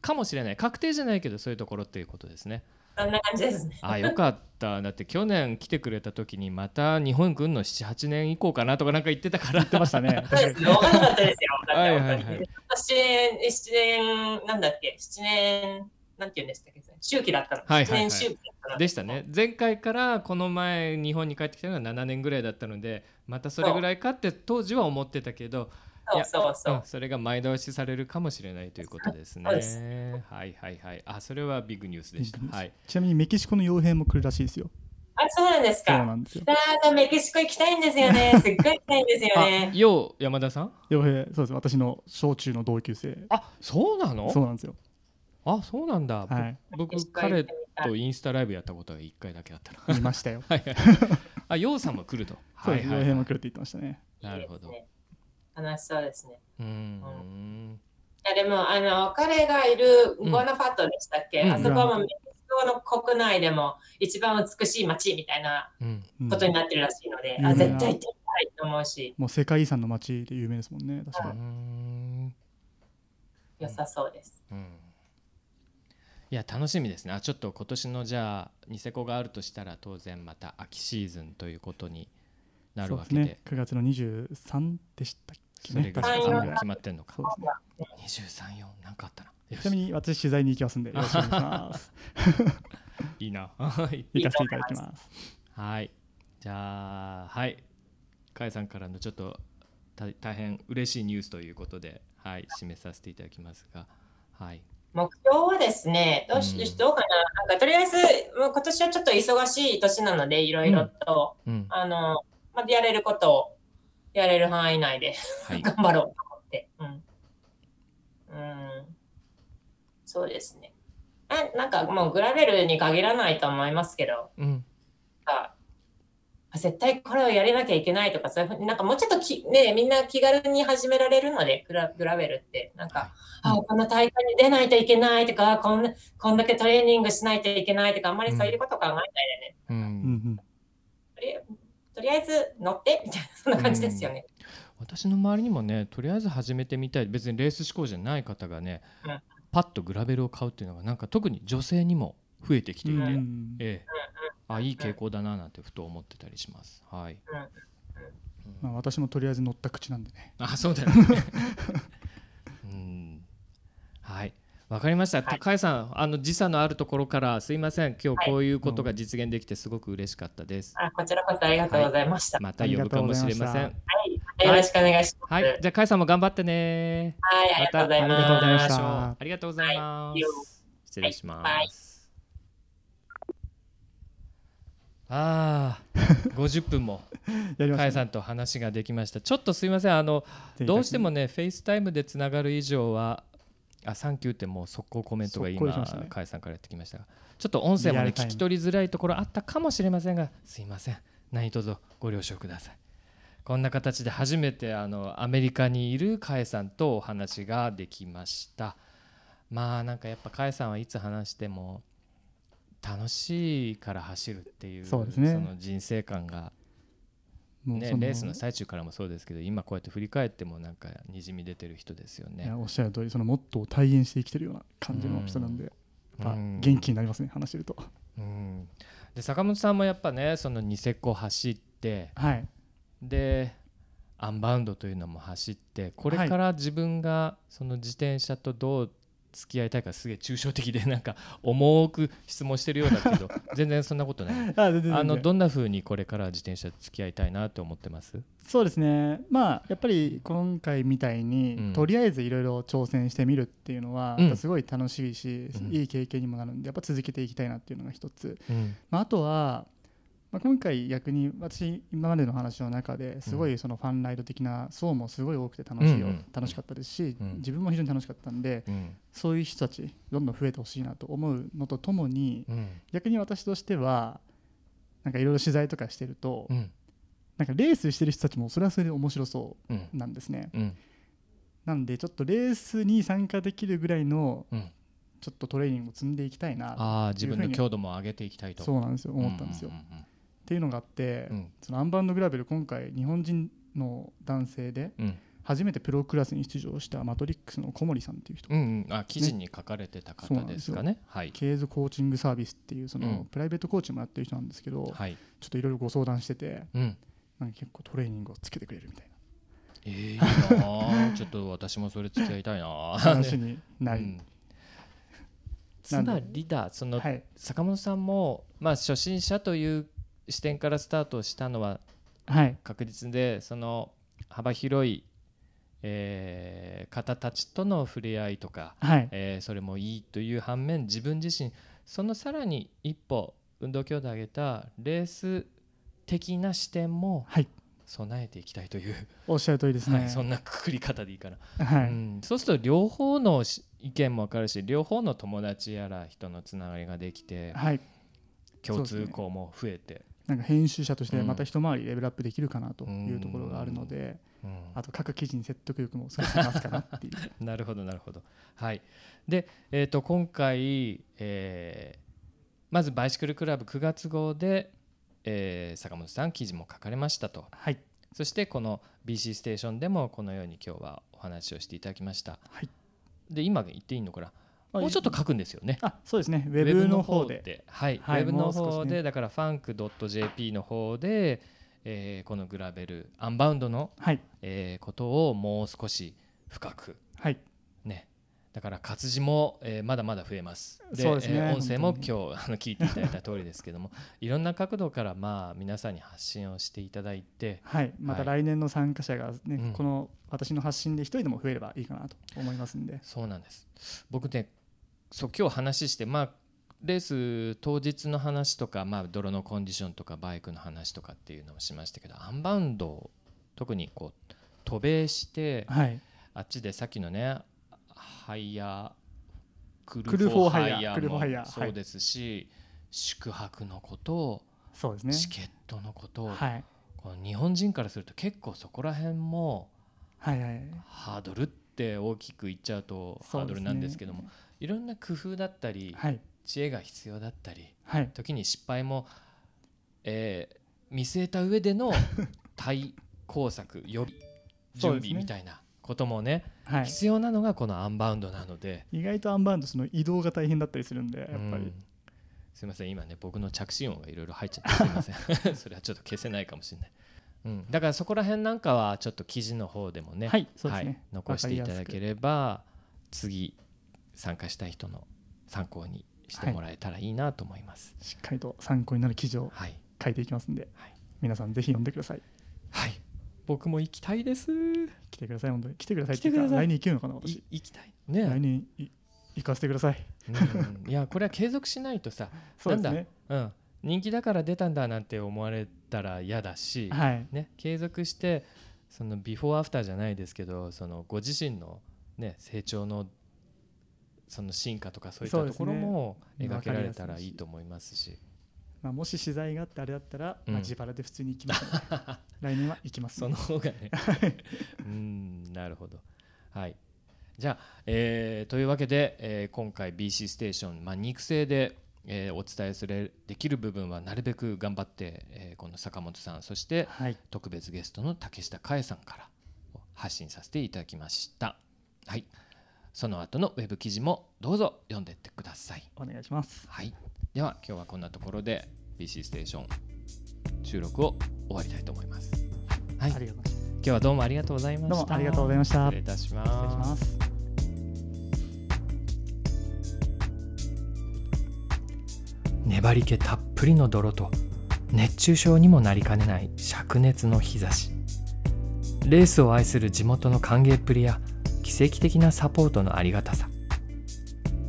かもしれない。確定じゃないけどそういうところっていうことですね
そんな感じですね。
あよかった。だって去年来てくれた時にまた日本来るの78年以降かなとかなんか言ってたから。
言ってましたね。
そうですなかったですよ。
はいはいはい。
本当に7年、七年、なんだっけ、7年、なんて言うんでしたっけ、周期だったの。
はいはいはい。
7年周期
でしたね。前回からこの前日本に帰ってきたのが7年ぐらいだったのでまたそれぐらいかって当時は思ってたけど
そうそうそう。
うん。それが前倒しされるかもしれないということですね。
す。
はいはいはい。あそれはビッグニュースでした。はい。
ちなみにメキシコの傭兵も来るらしいですよ。
あ、そうなんです
そう
か。
なんですよ。
あーメキシコ行きたいんですよね。すっごい行きたいんですよ
あ
ね。
よう山田さん？
傭兵そうです。私の小中の同級生。
あそうなの？
そうなんですよ。
あそうなんだ、ぼ
はい。
僕彼とインスタライブやったことが1回だけあったな
見ましたよ。
はいはい。あようさんも来ると。
そうです。傭兵も来
る
るって言ってましたね。
なるほど。
いいですね楽しそうですね。
うーん。
いやでもあの彼がいる
うん
ゴアナファットでしたっけ、
うん。
あそこはもうメキシクの国内でも一番美しい街みたいな
うん。
うん
ことになってるらしいので、あ
有名な
絶対行ってみたいと思うし、
もう世界遺産の街で有名ですもんね確
う
か
ん。
良さそうです。
うん。いや楽しみですね。あちょっと今年のじゃあニセコがあるとしたら当然また秋シーズンということになるわけで。
そうですね。9月の23でしたっけ？
それが決まってんのか。
そうですね。
234なんかあったな。よ
ちなみに私取材に行きますんでよろしくお願いします。
いいな。は い
行かせていただきます。
はい。じゃあはい。かえさんからのちょっとた大変嬉しいニュースということではい。締めさせていただきますが。はい。
目標はですね、どうし、
うん。
どうかな、なんかとりあえず、もう今年はちょっと忙しい年なので、いろいろと、
うん。
あの、まあ、やれることをやれる範囲内で
はい
頑張ろうと思って。うん。うん。そうですね。ななんかもうグラベルに限らないと思いますけど、
うん
あ絶対これをやれなきゃいけないとか、そういうふうになんかもうちょっとき、ね、みんな気軽に始められるので、グラグラベルって。なんか、あこの大会に出ないといけないとか、こんなこんだけトレーニングしないといけないとか、あんまりそういうこと考えないでね。
う
うんん
とりあえず乗ってみたいな、そんな感じですよね。
私の周りにもねとりあえず始めてみたい。別にレース志向じゃない方がね、
うん。
パッとグラベルを買うっていうのがなんか特に女性にも増えてきていて、
うん。うん
ええあいい傾向だななんてふと思ってたりします。はい、
まあ、私もとりあえず乗った口なんでね。
あそうだよね。うん。はいわかりました。
はい
高井さん、あの時差のあるところからすいません。今日こういうことが実現できてすごく嬉しかったです。
あこちらこそありがとうございました。
また呼ぶかもしれません。
はい、よろしくお願いします。
はい、じゃあ甲斐さんも頑張ってね。
はい、ありがとうござい
ま。たありがとうございまし
した。
ありがとうございま
はい
す。失礼します。ああ、50分も
やりました、
甲斐さんと話ができました。ちょっとすいません。あのどうしてもね、フェイスタイムでつながる以上は、あ、サンキューってもう速攻コメントが今、
速攻できましたね
甲斐さんからやってきましたが、ちょっと音声もね、聞き取りづらいところあったかもしれませんが、すいません。何卒ご了承ください。こんな形で初めてあのアメリカにいる甲斐さんとお話ができました。まあなんかやっぱ甲斐さんはいつ話しても楽しいから走るっていう
ね
の人生観がね、レースの最中からもそうですけど今こうやって振り返ってもなんかにじみ出てる人ですよね。
おっしゃる通りそのモットーを体現して生きてるような感じの人なんで、
うん。
元気になりますね話してると。
うん、で坂本さんもやっぱねそのニセコ走って
はい。
でアンバウンドというのも走ってこれから自分がその自転車とどう付き合いたいかすげえ抽象的で なんか重く質問してるようだけど 全然そんなことない。
あ
のどんな風にこれから自転車と付き合いたいなと思ってます？
そうですね。まあやっぱり今回みたいに、
うん。
とりあえずいろいろ挑戦してみるっていうのは、すごい楽しいし、
うん。
いい経験にもなるんでやっぱ続けていきたいなっていうのが一つ、
うん。
まあ、あとは、まあ、今回逆に私今までの話の中ですごいそのファンライド的な層もすごい多くて楽しいよ、
うんうん。
楽しかったですし、
うん。
自分も非常に楽しかったんで
うん。
そういう人たちどんどん増えてほしいなと思うのとともに
うん。
逆に私としてはなんかいろいろ取材とかしてると、
うん。
なんかレースしてる人たちもそれはそれで面白そ
うん
うなんですね。
うん。
なんでちょっとレースに参加できるぐらいの
うん。
ちょっとトレーニングを積んでいきたいな
ああ自分の強度も上げていきたいと。
そうなんですよ思ったんですよ。
うん
っていうのがあって、
うん。
そのアンバウンドグラベル今回日本人の男性で初めてプロクラスに出場したマトリックスの小森さんっていう人、
うんうん。あ記事に書かれてた方ですかね。はい。
ケーズコーチングサービスっていうその、
うん。
プライベートコーチもやってる人なんですけど、
はい。
ちょっといろいろご相談してて
うん。
なんか結構トレーニングをつけてくれるみたい
えー、いいなあ ちょっと私もそれ付き合いたいな
な話になり、
うん。つまりだその
はい。
坂本さんもまあ初心者という視点からスタートしたのは
はい。
確実でその幅広い、えー方たちとの触れ合いとか、
はい。
えーそれもいいという反面自分自身そのさらに一歩運動強度を上げたレース的な視点も
はい。
備えていきたいという、
おっしゃる通りですね、
はい、そんなくくり方でいいかな、
はい。
うん、そうすると両方のし意見も分かるし両方の友達やら人のつながりができて
はい。
共通項も増えて、
なんか編集者として
うん。
また一回りレベルアップできるかなというところがあるので、
うん。
あと各記事に説得力も少し増すかなっていう。
なるほどなるほど。はい。で、えー、と今回、えーまずバイシクルクラブ9月号で、えー坂本さん記事も書かれましたと。
はい。
そしてこの BC ステーションでもこのように今日はお話をしていただきました。
はい。
で今言っていいのかな？
あ
もうちょっと書くんですよね。
あそうですね。ウェブの方で。
はい、
はい
ウェブの方で、だから funk.jp の方で、えーこのグラベルアンバウンドの、
はい。
えーことをもう少し深く。
はい。
ね。だから活字も、えーまだまだ増えます。
そうですね。
えー音声も今日あの聞いていただいた通りですけども。いろんな角度からまあ皆さんに発信をしていただいて。
はい。また
はい。
来年の参加者がね、
うん。
この私の発信で一人でも増えればいいかなと思いますんで。
そうなんです。僕ねそう今日話してまあレース当日の話とか、まあ、泥のコンディションとかバイクの話とかっていうのをしましたけどアンバウンド特にこう渡米して
はい。
あっちでさっきのねハイヤーク
クルフォーハイヤー
も
ハイヤー
そうですし、宿泊のこと、
そうですね。
チケットのこと、
はい。
この日本人からすると結構そこら辺も
はいはい
ハードルって大きく言っちゃうとハードルなんですけども、いろんな工夫だったり、
はい。
知恵が必要だったり
はい。
時に失敗も、えー見据えた上での 対抗策予備準備みたいなこともね
はい。
必要なのがこのアンバウンドなので。
意外とアンバウンドその移動が大変だったりするんでやっぱり。
うん。すいません今ね僕の着信音がいろいろ入っちゃって すいません。それはちょっと消せないかもしれない、うん、だからそこら辺なんかはちょっと記事の方でもね、
ね。
はい残していただければ次参加したい人の参考にしてもらえたらいいなと思います。
しっかりと参考になる記事を
はい、
書いていきますんで、
はい。
皆さんぜひ読んでください。
はい、僕も行きたいです。
来てください本当に。来てくださいっていうか
来
年行けるのかな私。
い行きたい。
来
ね、
年い行かせてください。
うん、いやこれは継続しないとさ
そうですね。
うん、人気だから出たんだなんて思われたら嫌だし、
はい。
ね、継続してそのビフォーアフターじゃないですけどそのご自身の、ね、成長のその進化とかそういったところも描けられたらいいと思いますし、
まあ、もし取材があってあれだったら、
うん。
まあ、自腹で普通に行きます、ね 来年は行きます、
その方がね。うんなるほど。はい。じゃあ、えーというわけで、えー今回 BC ステーション、まあ、肉声で、えーお伝えするできる部分はなるべく頑張って、えーこの坂本さんそして
はい。
特別ゲストの竹下佳恵さんから発信させていただきました。はい、その後のウェブ記事もどうぞ読んでってください。
お願いします
はい、では今日はこんなところで BC ステーション収録を終わりたいと思います。はい、今
ありがとうございま
日はどうもありがとうございました。
どうもありがとうございました
失礼いたし
す失礼し
ま。
ますす
粘り気たっぷりの泥と熱中症にもなりかねない灼熱の日差しレースを愛する地元の歓迎っぷりや奇跡的なサポートのありがたさ。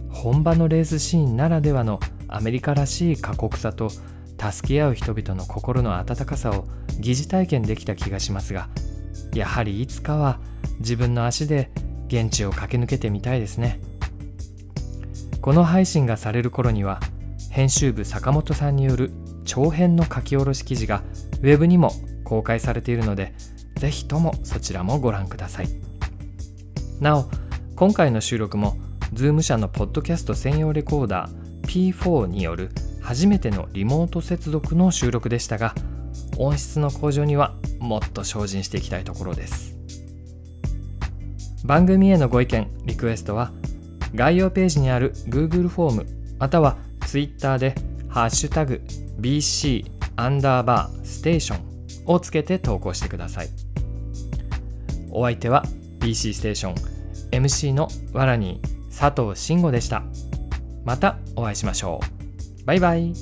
本場のレースシーンならではのアメリカらしい過酷さと助け合う人々の心の温かさを疑似体験できた気がしますがやはりいつかは自分の足で現地を駆け抜けてみたいですね。この配信がされる頃には編集部坂本さんによる長編の書き下ろし記事がウェブにも公開されているのでぜひともそちらもご覧ください。なお今回の収録も Zoom 社のポッドキャスト専用レコーダー P4 による初めてのリモート接続の収録でしたが音質の向上にはもっと精進していきたいところです。番組へのご意見リクエストは概要ページにある Google フォームまたは Twitter で「ハッシュタグ #BC アンダーバーステーション」をつけて投稿してください。お相手は BC ステーション MC のわらに佐藤慎吾でした。またお会いしましょう。バイバイ。